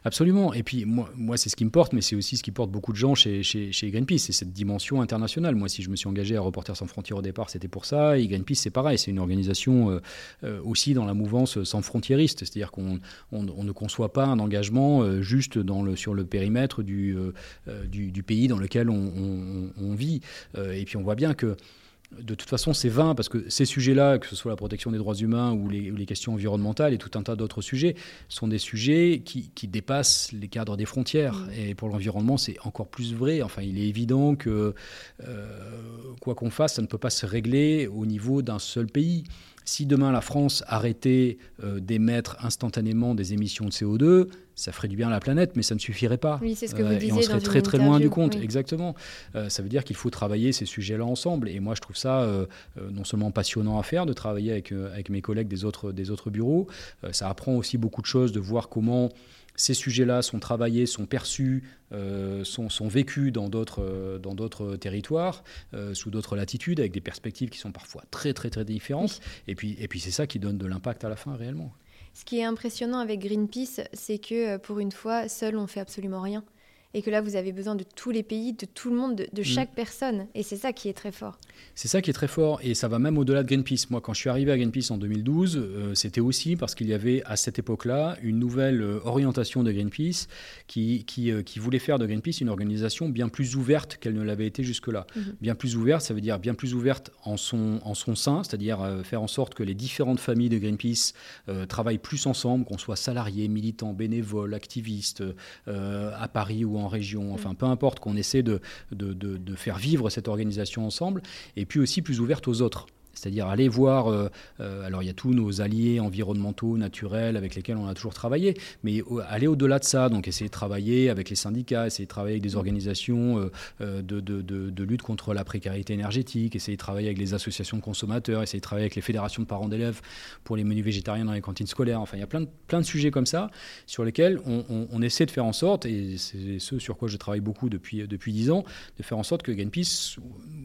Speaker 2: Absolument. Et puis, moi, moi c'est ce qui me porte, mais c'est aussi ce qui porte beaucoup de gens chez, chez, Greenpeace. C'est cette dimension internationale. Moi, si je me suis engagé à Reporters sans frontières au départ, c'était pour ça. Et Greenpeace, c'est pareil. C'est une organisation euh, euh, aussi dans la mouvance sans frontiériste. C'est-à-dire qu'on on, ne conçoit pas un engagement euh, juste dans le, sur le périmètre du, du, pays dans lequel on vit. et puis, on voit bien que de toute façon, c'est vain parce que ces sujets-là, que ce soit la protection des droits humains ou les, questions environnementales et tout un tas d'autres sujets, sont des sujets qui, dépassent les cadres des frontières. Mmh. Et pour l'environnement, c'est encore plus vrai. Enfin, il est évident que quoi qu'on fasse, ça ne peut pas se régler au niveau d'un seul pays. Si demain la France arrêtait euh, d'émettre instantanément des émissions de CO2, ça ferait du bien à la planète, mais ça ne suffirait pas.
Speaker 1: Oui, c'est ce que vous disiez
Speaker 2: euh, et on serait très très
Speaker 1: loin
Speaker 2: du compte, exactement. Euh, ça veut dire qu'il faut travailler ces sujets-là ensemble. Et moi, je trouve ça non seulement passionnant à faire, de travailler avec, avec mes collègues des autres, des autres bureaux. ça apprend aussi beaucoup de choses, de voir comment ces sujets-là sont travaillés, sont perçus, euh, sont, vécus dans d'autres, euh, dans d'autres territoires, euh, sous d'autres latitudes, avec des perspectives qui sont parfois très très très différentes. Et puis, et puis c'est ça qui donne de l'impact à la fin réellement.
Speaker 1: Ce qui est impressionnant avec Greenpeace, c'est que pour une fois, seul on fait absolument rien et que là, vous avez besoin de tous les pays, de tout le monde, de, mm. chaque personne. Et c'est ça qui est très fort.
Speaker 2: C'est ça qui est très fort, et ça va même au-delà de Greenpeace. Moi, quand je suis arrivé à Greenpeace en 2012, euh, c'était aussi parce qu'il y avait à cette époque-là une nouvelle euh, orientation de Greenpeace qui, qui, euh, qui, voulait faire de Greenpeace une organisation bien plus ouverte qu'elle ne l'avait été jusque-là. Mm-hmm. Bien plus ouverte, ça veut dire bien plus ouverte en son, en son sein, c'est-à-dire faire en sorte que les différentes familles de Greenpeace travaillent plus ensemble, qu'on soit salariés, militants, bénévoles, activistes, à Paris ou en région, enfin peu importe, qu'on essaie de, de, de, faire vivre cette organisation ensemble, et puis aussi plus ouverte aux autres. C'est-à-dire aller voir, euh, euh, alors il y a tous nos alliés environnementaux, naturels, avec lesquels on a toujours travaillé, mais aller au-delà de ça, donc essayer de travailler avec les syndicats, essayer de travailler avec des organisations euh, de, lutte contre la précarité énergétique, essayer de travailler avec les associations de consommateurs, essayer de travailler avec les fédérations de parents d'élèves pour les menus végétariens dans les cantines scolaires. Enfin, il y a plein de, sujets comme ça sur lesquels on, essaie de faire en sorte, et c'est ce sur quoi je travaille beaucoup depuis, depuis 10 ans, de faire en sorte que Greenpeace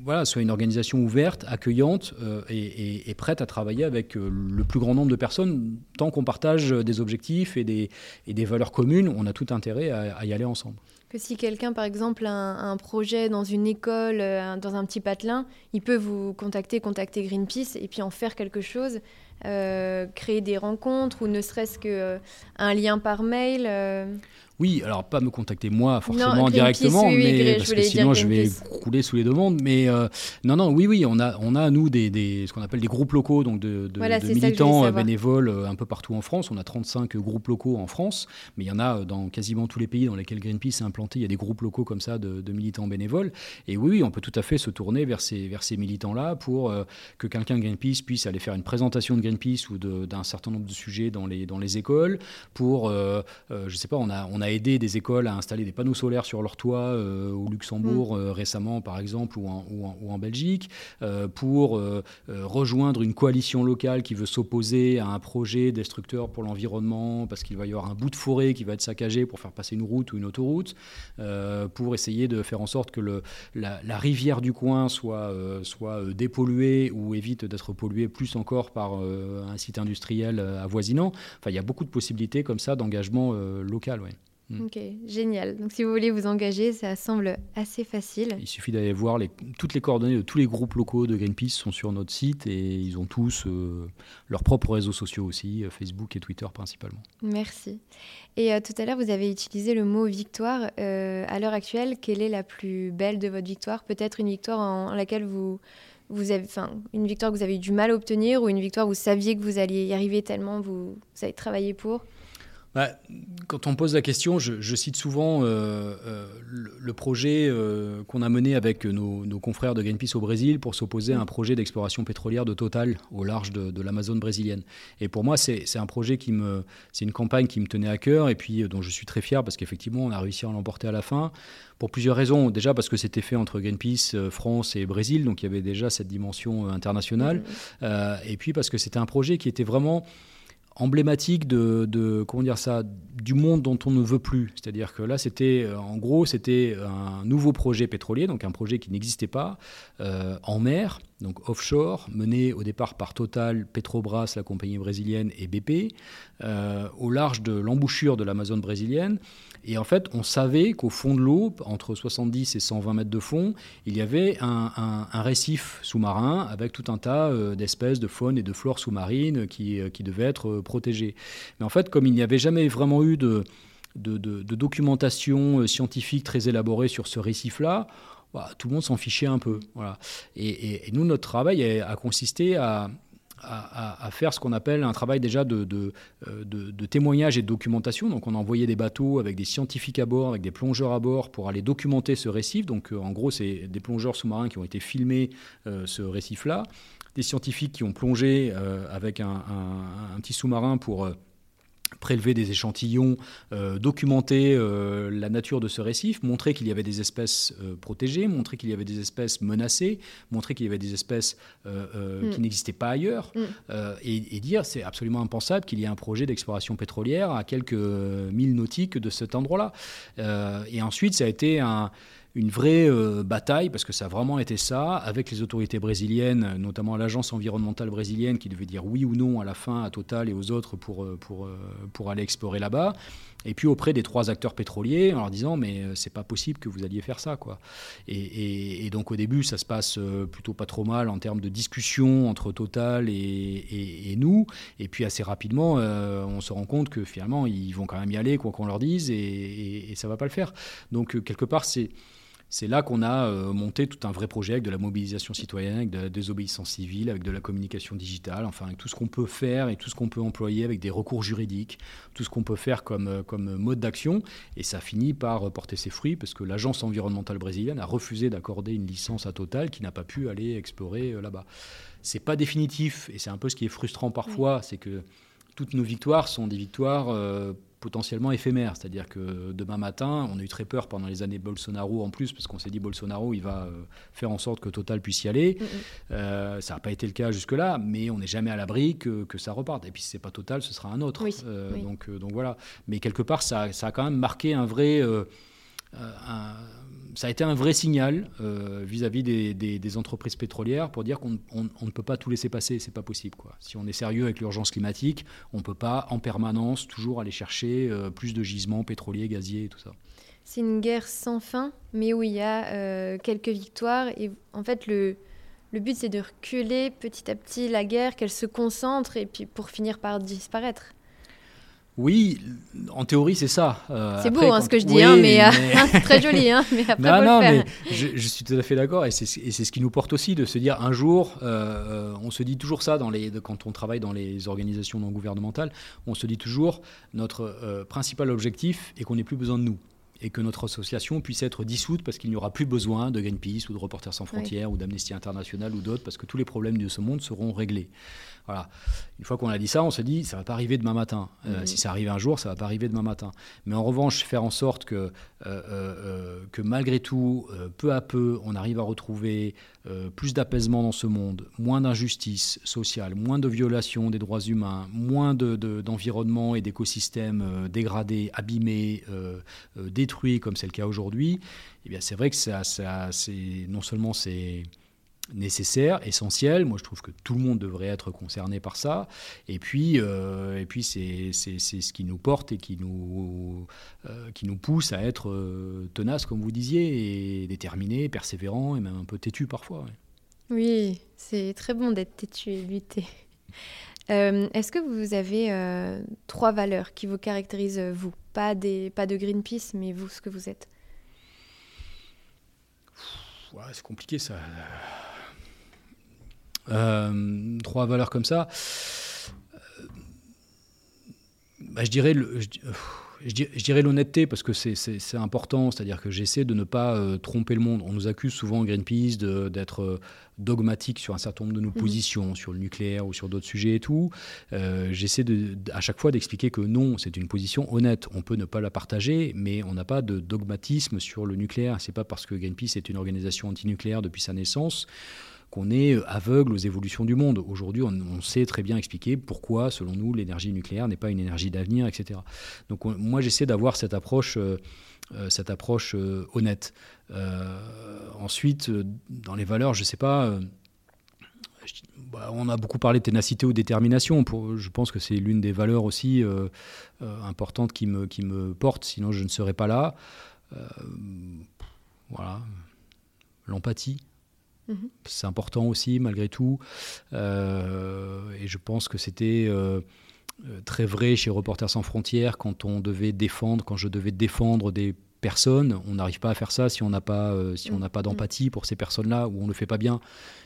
Speaker 2: voilà, soit une organisation ouverte, accueillante est, prête à travailler avec euh, le plus grand nombre de personnes tant qu'on partage des objectifs et des, et des valeurs communes. On a tout intérêt à, y aller ensemble.
Speaker 1: Que si quelqu'un, par exemple, a un, projet dans une école, euh, dans un petit patelin, il peut vous contacter, contacter Greenpeace et puis en faire quelque chose. Euh, créer des rencontres ou ne serait-ce qu'un un lien par mail
Speaker 2: oui, alors pas me contacter moi forcément directement, mais parce que sinon je vais couler sous les demandes. Mais euh, non, non, oui, oui, on a, on a nous des, des ce qu'on appelle des groupes locaux, donc de, de, militants bénévoles euh, un peu partout en France. On a 35 groupes locaux en France, mais il y en a euh, dans quasiment tous les pays dans lesquels Greenpeace est implanté. Il y a des groupes locaux comme ça de, militants bénévoles. Et oui, on peut tout à fait se tourner vers ces, vers ces militants-là pour que quelqu'un de Greenpeace puisse aller faire une présentation de Greenpeace ou d'un certain nombre de sujets dans les, dans les écoles. Pour, je sais pas, on a, on a a aidé des écoles à installer des panneaux solaires sur leur toit euh, au Luxembourg mm. euh, récemment, par exemple, ou en, ou en, Belgique, euh, pour rejoindre une coalition locale qui veut s'opposer à un projet destructeur pour l'environnement, parce qu'il va y avoir un bout de forêt qui va être saccagé pour faire passer une route ou une autoroute, pour essayer de faire en sorte que le, la, rivière du coin soit, soit dépolluée ou évite d'être polluée plus encore par un site industriel avoisinant. Enfin, il y a beaucoup de possibilités comme ça d'engagement local. Ouais.
Speaker 1: Mm. Ok, génial. Donc si vous voulez vous engager, ça semble assez facile.
Speaker 2: Il suffit d'aller voir les, toutes les coordonnées de tous les groupes locaux de Greenpeace sont sur notre site et ils ont tous euh, leurs propres réseaux sociaux aussi, euh, Facebook et Twitter principalement.
Speaker 1: Merci. Et euh, tout à l'heure, vous avez utilisé le mot victoire. à l'heure actuelle, quelle est la plus belle de votre victoire? Peut-être une victoire en, laquelle vous, vous avez, enfin, une victoire que vous avez eu du mal à obtenir ou une victoire où vous saviez que vous alliez y arriver tellement vous, vous avez travaillé pour?
Speaker 2: Bah, quand on pose la question, je, cite souvent euh, euh, le, projet euh, qu'on a mené avec nos, confrères de Greenpeace au Brésil pour s'opposer à un projet d'exploration pétrolière de Total au large de, l'Amazone brésilienne. Et pour moi, c'est un projet qui me, c'est une campagne qui me tenait à cœur et puis dont je suis très fier parce qu'effectivement, on a réussi à l'emporter à la fin pour plusieurs raisons. Déjà parce que c'était fait entre Greenpeace, France et Brésil, donc il y avait déjà cette dimension internationale. et puis parce que c'était un projet qui était vraiment emblématique de, comment dire ça du monde dont on ne veut plus. C'est-à-dire que là c'était euh, en gros c'était un nouveau projet pétrolier donc un projet qui n'existait pas euh, en mer donc offshore mené au départ par Total Petrobras la compagnie brésilienne et BP euh, au large de l'embouchure de l'Amazone brésilienne et en fait, on savait qu'au fond de l'eau, entre 70 et 120 mètres de fond, il y avait un, récif sous-marin avec tout un tas euh, d'espèces de faune et de flore sous-marine qui, euh, qui devaient être euh, protégées. Mais en fait, comme il n'y avait jamais vraiment eu de, documentation scientifique très élaborée sur ce récif-là, tout le monde s'en fichait un peu. Et, nous, notre travail a consisté à, à, faire ce qu'on appelle un travail déjà de, de, de, témoignage et de documentation. Donc on a envoyé des bateaux avec des scientifiques à bord, avec des plongeurs à bord pour aller documenter ce récif. Donc en gros, c'est des plongeurs sous-marins qui ont été filmés ce récif-là, des scientifiques qui ont plongé avec un, petit sous-marin pour prélever des échantillons, euh, documenter euh, la nature de ce récif, montrer qu'il y avait des espèces euh, protégées, montrer qu'il y avait des espèces menacées, montrer qu'il y avait des espèces mm. qui n'existaient pas ailleurs, mm. et, et, dire c'est absolument impensable qu'il y ait un projet d'exploration pétrolière à quelques milles nautiques de cet endroit-là. et ensuite, ça a été un une vraie euh, bataille, parce que ça a vraiment été ça, avec les autorités brésiliennes, notamment l'agence environnementale brésilienne qui devait dire oui ou non à la fin à Total et aux autres pour, euh, pour, euh, pour aller explorer là-bas. Et puis auprès des trois acteurs pétroliers en leur disant mais c'est pas possible que vous alliez faire ça quoi. Et, donc au début ça se passe plutôt pas trop mal en termes de discussion entre Total et, et, nous. Et puis assez rapidement on se rend compte que finalement ils vont quand même y aller quoi qu'on leur dise et, ça va pas le faire. Donc quelque part c'est c'est là qu'on a euh, monté tout un vrai projet avec de la mobilisation citoyenne, avec de la désobéissance civile, avec de la communication digitale, enfin avec tout ce qu'on peut faire et tout ce qu'on peut employer avec des recours juridiques, tout ce qu'on peut faire comme, euh, comme mode d'action. Et ça finit par porter ses fruits parce que l'agence environnementale brésilienne a refusé d'accorder une licence à Total qui n'a pas pu aller explorer euh, là-bas. C'est pas définitif et c'est un peu ce qui est frustrant parfois, c'est que toutes nos victoires sont des victoires potentiellement éphémère. C'est-à-dire que demain matin, on a eu très peur pendant les années Bolsonaro en plus, parce qu'on s'est dit Bolsonaro, il va euh, faire en sorte que Total puisse y aller. Euh, ça n'a pas été le cas jusque-là, mais on n'est jamais à l'abri que, ça reparte. Et puis si c'est pas Total, ce sera un autre. Euh, donc, donc voilà. Mais quelque part, ça, ça, a quand même marqué un vrai... Un, ça a été un vrai signal euh, vis-à-vis des, entreprises pétrolières pour dire qu'on ne peut pas tout laisser passer, c'est pas possible. Quoi. Si on est sérieux avec l'urgence climatique, on ne peut pas en permanence toujours aller chercher euh, plus de gisements pétroliers, gaziers et tout ça.
Speaker 1: C'est une guerre sans fin, mais où il y a euh, quelques victoires. Et en fait, le, le but, c'est de reculer petit à petit la guerre, qu'elle se concentre, et puis pour finir par disparaître.
Speaker 2: Oui, en théorie, c'est ça.
Speaker 1: Euh, c'est beau hein, ce que je dis, hein, mais, euh, c'est très joli. Hein, mais après, non, non, mais
Speaker 2: je, suis tout à fait d'accord. Et c'est ce qui nous porte aussi de se dire un jour, euh, on se dit toujours ça dans les, quand on travaille dans les organisations non gouvernementales, on se dit toujours notre principal objectif est qu'on n'ait plus besoin de nous et que notre association puisse être dissoute parce qu'il n'y aura plus besoin de Greenpeace ou de Reporters sans frontières ou d'Amnesty International ou d'autres parce que tous les problèmes de ce monde seront réglés. Voilà. Une fois qu'on a dit ça, on se dit ça va pas arriver demain matin. Euh, mhm. Si ça arrive un jour, ça va pas arriver demain matin. Mais en revanche, faire en sorte que, euh, euh, que malgré tout, peu à peu, on arrive à retrouver plus d'apaisement dans ce monde, moins d'injustice sociale, moins de violations des droits humains, moins d'environnement de, et d'écosystèmes dégradés, abîmés, détruits, comme c'est le cas aujourd'hui. Eh bien, c'est vrai que ça, ça c'est non seulement c'est nécessaire, essentiel. Moi, je trouve que tout le monde devrait être concerné par ça. Et puis, euh, et puis c'est, ce qui nous porte et qui nous, euh, qui nous pousse à être euh, tenace, comme vous disiez, et déterminé, persévérant et même un peu têtu parfois.
Speaker 1: Oui, c'est très bon d'être têtu et lutter. est-ce que vous avez trois valeurs qui vous caractérisent, vous? Pas, des, pas de Greenpeace, mais vous, ce que vous êtes
Speaker 2: c'est compliqué ça. Euh, trois valeurs comme ça. Euh, bah, je dirais le, je, dirais l'honnêteté parce que c'est important, c'est-à-dire que j'essaie de ne pas euh, tromper le monde. On nous accuse souvent Greenpeace d'être dogmatique sur un certain nombre de nos mhm. positions, sur le nucléaire ou sur d'autres sujets et tout. j'essaie à chaque fois d'expliquer que non, c'est une position honnête. On peut ne pas la partager, mais on n'a pas de dogmatisme sur le nucléaire. C'est pas parce que Greenpeace est une organisation antinucléaire depuis sa naissance qu'on est aveugle aux évolutions du monde. Aujourd'hui, on, sait très bien expliquer pourquoi, selon nous, l'énergie nucléaire n'est pas une énergie d'avenir, etc. Donc moi, j'essaie d'avoir cette approche, euh, euh, cette approche euh, honnête. ensuite, dans les valeurs, je ne sais pas... Bah, on a beaucoup parlé de ténacité ou détermination. Je pense que c'est l'une des valeurs aussi importantes qui me, qui me porte, sinon je ne serais pas là. voilà. L'empathie, Mhm. C'est important aussi, malgré tout. Euh, et je pense que c'était euh, euh, très vrai chez Reporters sans frontières quand on devait défendre, quand je devais défendre des personnes. On n'arrive pas à faire ça si on n'a pas, si on n'a pas d'empathie pour ces personnes-là ou on ne le fait pas bien.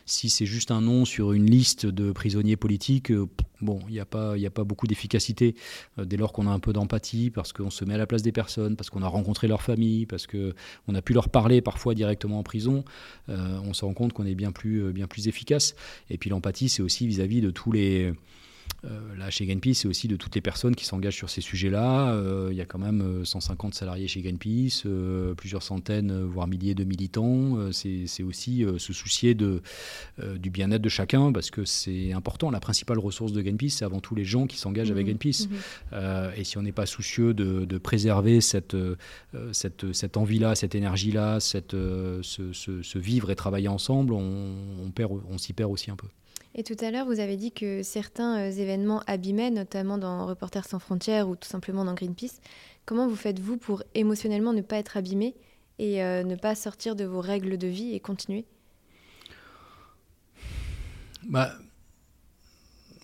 Speaker 2: Si c'est juste un nom sur une liste de prisonniers politiques, bon, il n'y a, pas, a pas beaucoup d'efficacité dès lors qu'on a un peu d'empathie, parce qu'on se met à la place des personnes, parce qu'on a rencontré leur famille, parce qu'on a pu leur parler parfois directement en prison. on se rend compte qu'on est bien plus, bien plus efficace. Et puis l'empathie, c'est aussi vis-à-vis de tous les euh, là, chez Greenpeace, c'est aussi de toutes les personnes qui s'engagent sur ces sujets-là. Euh, il y a quand même 150 euh, salariés chez Greenpeace, plusieurs centaines, voire milliers de militants. c'est aussi se soucier de, du bien-être de chacun, parce que c'est important. La principale ressource de Greenpeace, c'est avant tout les gens qui s'engagent avec mmh. Greenpeace. Mmh. et si on n'est pas soucieux de, préserver cette, cette, cette envie-là, cette énergie-là, cette, ce, vivre et travailler ensemble, on, on, on s'y perd aussi un peu.
Speaker 1: Et tout à l'heure, vous avez dit que certains euh, événements abîmaient, notamment dans Reporters sans frontières ou tout simplement dans Greenpeace. Comment vous faites-vous pour émotionnellement ne pas être abîmé et euh, ne pas sortir de vos règles de vie et continuer?
Speaker 2: Bah,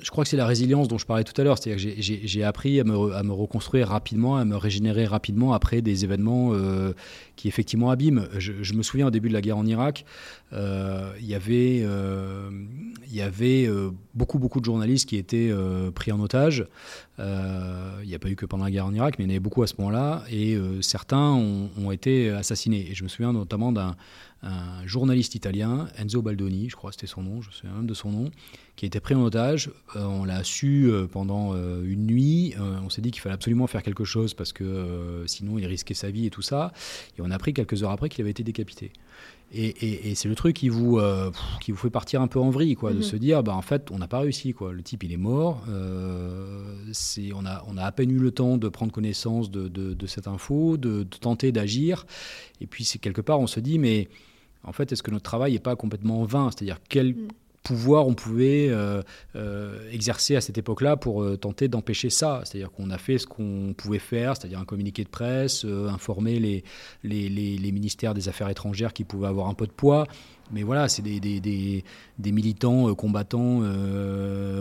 Speaker 2: je crois que c'est la résilience dont je parlais tout à l'heure. C'est-à-dire que j'ai appris à me, reconstruire rapidement, à me régénérer rapidement après des événements euh, qui effectivement abîment. Je, me souviens au début de la guerre en Irak, euh, il y avait, euh, beaucoup, beaucoup de journalistes qui étaient pris en otage. il n'y a pas eu que pendant la guerre en Irak, mais il y en avait beaucoup à ce moment-là. Et certains ont, ont, été assassinés. Et je me souviens notamment d'un un journaliste italien, Enzo Baldoni, je crois que c'était son nom, je souviens même de son nom, qui a été pris en otage. Euh, on l'a su euh, pendant euh, une nuit. on s'est dit qu'il fallait absolument faire quelque chose parce que sinon il risquait sa vie et tout ça. Et on a appris quelques heures après qu'il avait été décapité. Et, c'est le truc qui vous, qui vous fait partir un peu en vrille, quoi, de mhm. se dire, bah, en fait, on n'a pas réussi. Quoi. Le type, il est mort. c'est, on, a, on a à peine eu le temps de prendre connaissance de, de, cette info, de, de tenter d'agir. Et puis, c'est quelque part, on se dit, mais en fait, est-ce que notre travail n'est pas complètement vain? C'est-à-dire, quel mm. pouvoir on pouvait euh, euh, exercer à cette époque-là pour euh, tenter d'empêcher ça? C'est-à-dire qu'on a fait ce qu'on pouvait faire, c'est-à-dire un communiqué de presse, informer les les, les, ministères des Affaires étrangères qui pouvaient avoir un peu de poids. Mais voilà, c'est des, des, des, militants combattants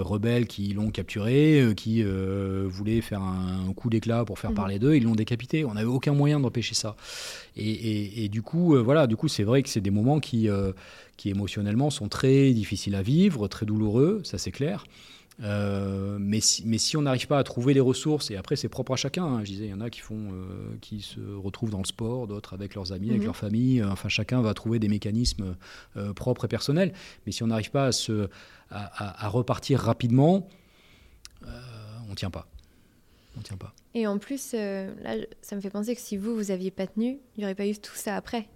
Speaker 2: rebelles qui l'ont capturé, qui voulaient faire un, coup d'éclat pour faire mm. parler d'eux, ils l'ont décapité. On n'avait aucun moyen d'empêcher ça. Et, du coup, euh, voilà, du coup, c'est vrai que c'est des moments qui, euh, qui émotionnellement sont très difficiles à vivre, très douloureux, ça c'est clair. Euh, mais, si, mais si on n'arrive pas à trouver les ressources, et après c'est propre à chacun, hein, je disais, il y en a qui, font, qui se retrouvent dans le sport, d'autres avec leurs amis, avec mhm. leur famille, enfin chacun va trouver des mécanismes propres et personnels, mais si on n'arrive pas à, se, à, à, repartir rapidement, on ne tient pas. On tient pas.
Speaker 1: Et en plus, euh, là, ça me fait penser que si vous, vous aviez pas tenu, il n'y aurait pas eu tout ça après.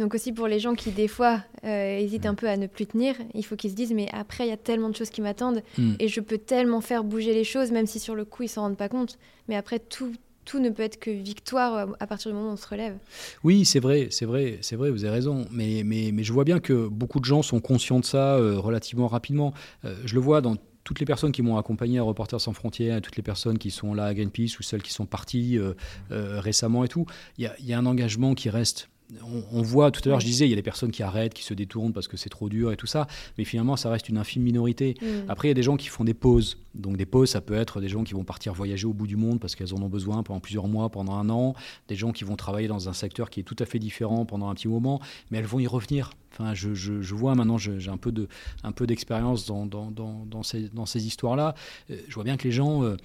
Speaker 1: Donc aussi pour les gens qui, des fois, euh, hésitent un peu à ne plus tenir, il faut qu'ils se disent, mais après, il y a tellement de choses qui m'attendent mm. et je peux tellement faire bouger les choses, même si sur le coup, ils s'en rendent pas compte. Mais après, tout, tout ne peut être que victoire euh, à partir du moment où on se relève.
Speaker 2: Oui, c'est vrai, c'est vrai, c'est vrai, vous avez raison. Mais, mais, mais je vois bien que beaucoup de gens sont conscients de ça relativement rapidement. je le vois dans toutes les personnes qui m'ont accompagné à Reporters sans frontières, toutes les personnes qui sont là à Greenpeace ou celles qui sont parties euh, euh, récemment et tout, il y, a un engagement qui reste on, voit, tout à l'heure, je disais, il y a des personnes qui arrêtent, qui se détournent parce que c'est trop dur et tout ça, mais finalement, ça reste une infime minorité. Mm. Après, il y a des gens qui font des pauses. Donc, des pauses, ça peut être des gens qui vont partir voyager au bout du monde parce qu'elles en ont besoin pendant plusieurs mois, pendant un an, des gens qui vont travailler dans un secteur qui est tout à fait différent pendant un petit moment, mais elles vont y revenir. Enfin, je, vois maintenant, j'ai un peu de, un peu d'expérience dans, dans, ces, histoires-là. Euh, je vois bien que les gens. Euh,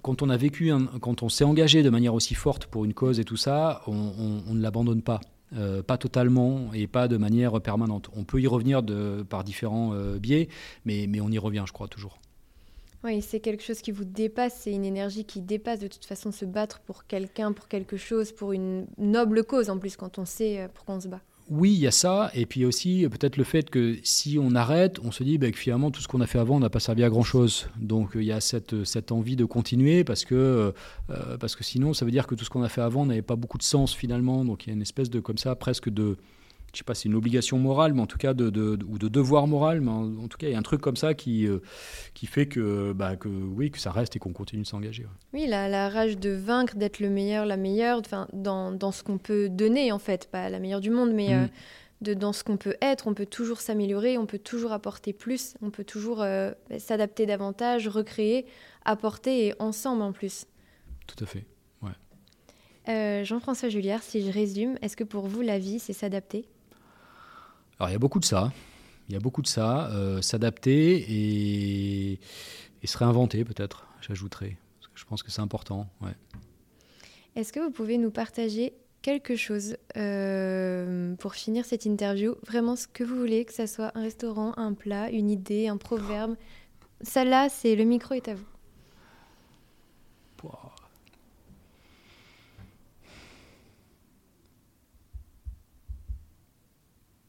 Speaker 2: quand on a vécu, quand on s'est engagé de manière aussi forte pour une cause et tout ça, on ne l'abandonne pas. Euh, pas totalement et pas de manière permanente. On peut y revenir par différents euh, biais, mais, mais on y revient, je crois, toujours.
Speaker 1: Oui, c'est quelque chose qui vous dépasse, c'est une énergie qui dépasse de toute façon se battre pour quelqu'un, pour quelque chose, pour une noble cause en plus quand on sait euh, pourquoi on se bat
Speaker 2: oui, il y a ça, et puis aussi peut-être le fait que si on arrête, on se dit bah, que finalement tout ce qu'on a fait avant n'a pas servi à grand-chose. Donc il y a cette, cette, envie de continuer parce que, euh, parce que sinon ça veut dire que tout ce qu'on a fait avant n'avait pas beaucoup de sens finalement. Donc il y a une espèce de comme ça presque de je sais pas, c'est une obligation morale, mais en tout cas, de, ou de devoir moral, mais en, tout cas, il y a un truc comme ça qui, euh, qui fait que, bah, que, oui, que ça reste et qu'on continue de s'engager.
Speaker 1: Oui, la, la, rage de vaincre, d'être le meilleur, la meilleure, dans, dans ce qu'on peut donner, en fait, pas la meilleure du monde, mais mm. euh, de, dans ce qu'on peut être, on peut toujours s'améliorer, on peut toujours apporter plus, on peut toujours euh, s'adapter davantage, recréer, apporter et ensemble en plus.
Speaker 2: Tout à fait.
Speaker 1: Jean-François Julliard, si je résume, est-ce que pour vous, la vie, c'est s'adapter?
Speaker 2: Alors, il y a beaucoup de ça. Il y a beaucoup de ça. s'adapter et, et, se réinventer, peut-être, que je pense que c'est important. Ouais.
Speaker 1: Est-ce que vous pouvez nous partager quelque chose euh, pour finir cette interview? Vraiment ce que vous voulez, que ce soit un restaurant, un plat, une idée, un proverbe? Ça là, c'est le micro est à vous.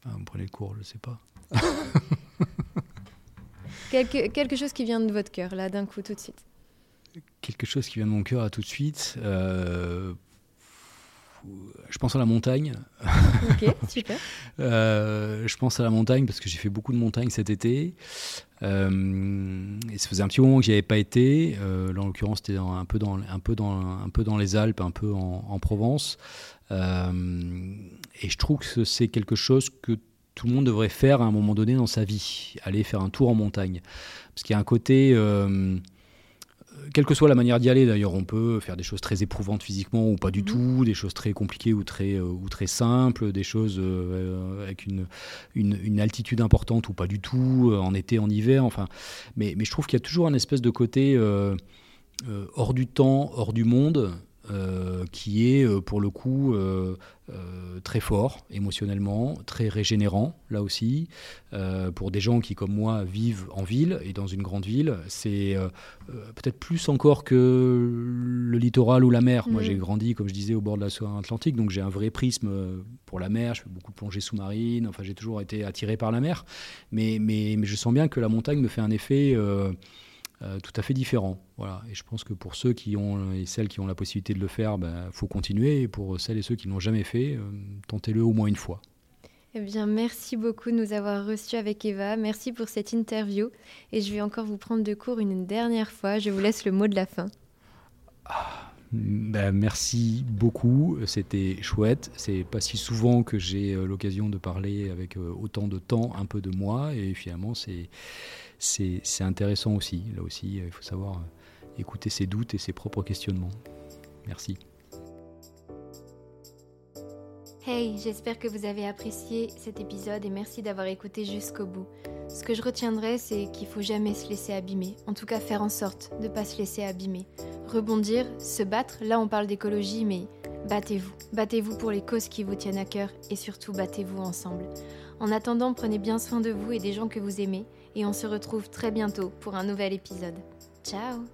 Speaker 2: Ah, vous prenez le cours, je ne sais pas.
Speaker 1: quelque, quelque chose qui vient de votre cœur, là, d'un coup, tout de suite
Speaker 2: quelque chose qui vient de mon cœur à tout de suite. Euh, je pense à la montagne.
Speaker 1: Ok, super.
Speaker 2: Euh, je pense à la montagne parce que j'ai fait beaucoup de montagne cet été. Euh, et ça faisait un petit moment que j'y avais pas été. là, en l'occurrence, c'était un peu dans un peu dans un peu dans les Alpes, un peu en, Provence. Et je trouve que c'est quelque chose que tout le monde devrait faire à un moment donné dans sa vie, aller faire un tour en montagne. Parce qu'il y a un côté quelle que soit la manière d'y aller, d'ailleurs, on peut faire des choses très éprouvantes physiquement ou pas du mhm. tout, des choses très compliquées ou très, euh, ou très simples, des choses euh, avec une, une, altitude importante ou pas du tout, euh, en été, en hiver, enfin. Mais, mais je trouve qu'il y a toujours un espèce de côté hors du temps, hors du monde, euh, qui est euh, pour le coup euh, très fort émotionnellement, très régénérant là aussi. pour des gens qui, comme moi, vivent en ville et dans une grande ville, c'est peut-être plus encore que le littoral ou la mer. Moi, j'ai grandi, comme je disais, au bord de la Atlantique, donc j'ai un vrai prisme pour la mer. Je fais beaucoup de plongées sous-marines. Enfin, j'ai toujours été attiré par la mer, mais, mais, mais, je sens bien que la montagne me fait un effet euh, tout à fait différent. Voilà. Et je pense que pour ceux qui ont et celles qui ont la possibilité de le faire, il ben, faut continuer. Et pour celles et ceux qui ne l'ont jamais fait, euh, tentez-le au moins une fois.
Speaker 1: Eh bien, merci beaucoup de nous avoir reçus avec Eva. Merci pour cette interview. Et je vais encore vous prendre de court une dernière fois. Je vous laisse le mot de la fin.
Speaker 2: Ah, ben, merci beaucoup. C'était chouette. C'est pas si souvent que j'ai euh, l'occasion de parler avec autant de temps, un peu de moi. Et finalement, c'est c'est intéressant aussi. Là aussi, il faut savoir euh, écouter ses doutes et ses propres questionnements. Merci.
Speaker 1: Hey, j'espère que vous avez apprécié cet épisode et merci d'avoir écouté jusqu'au bout. Ce que je retiendrai, c'est qu'il faut jamais se laisser abîmer, en tout cas faire en sorte de ne pas se laisser abîmer. Rebondir, se battre, là on parle d'écologie, mais battez-vous. Battez-vous pour les causes qui vous tiennent à cœur et surtout battez-vous ensemble. En attendant, prenez bien soin de vous et des gens que vous aimez et on se retrouve très bientôt pour un nouvel épisode. Ciao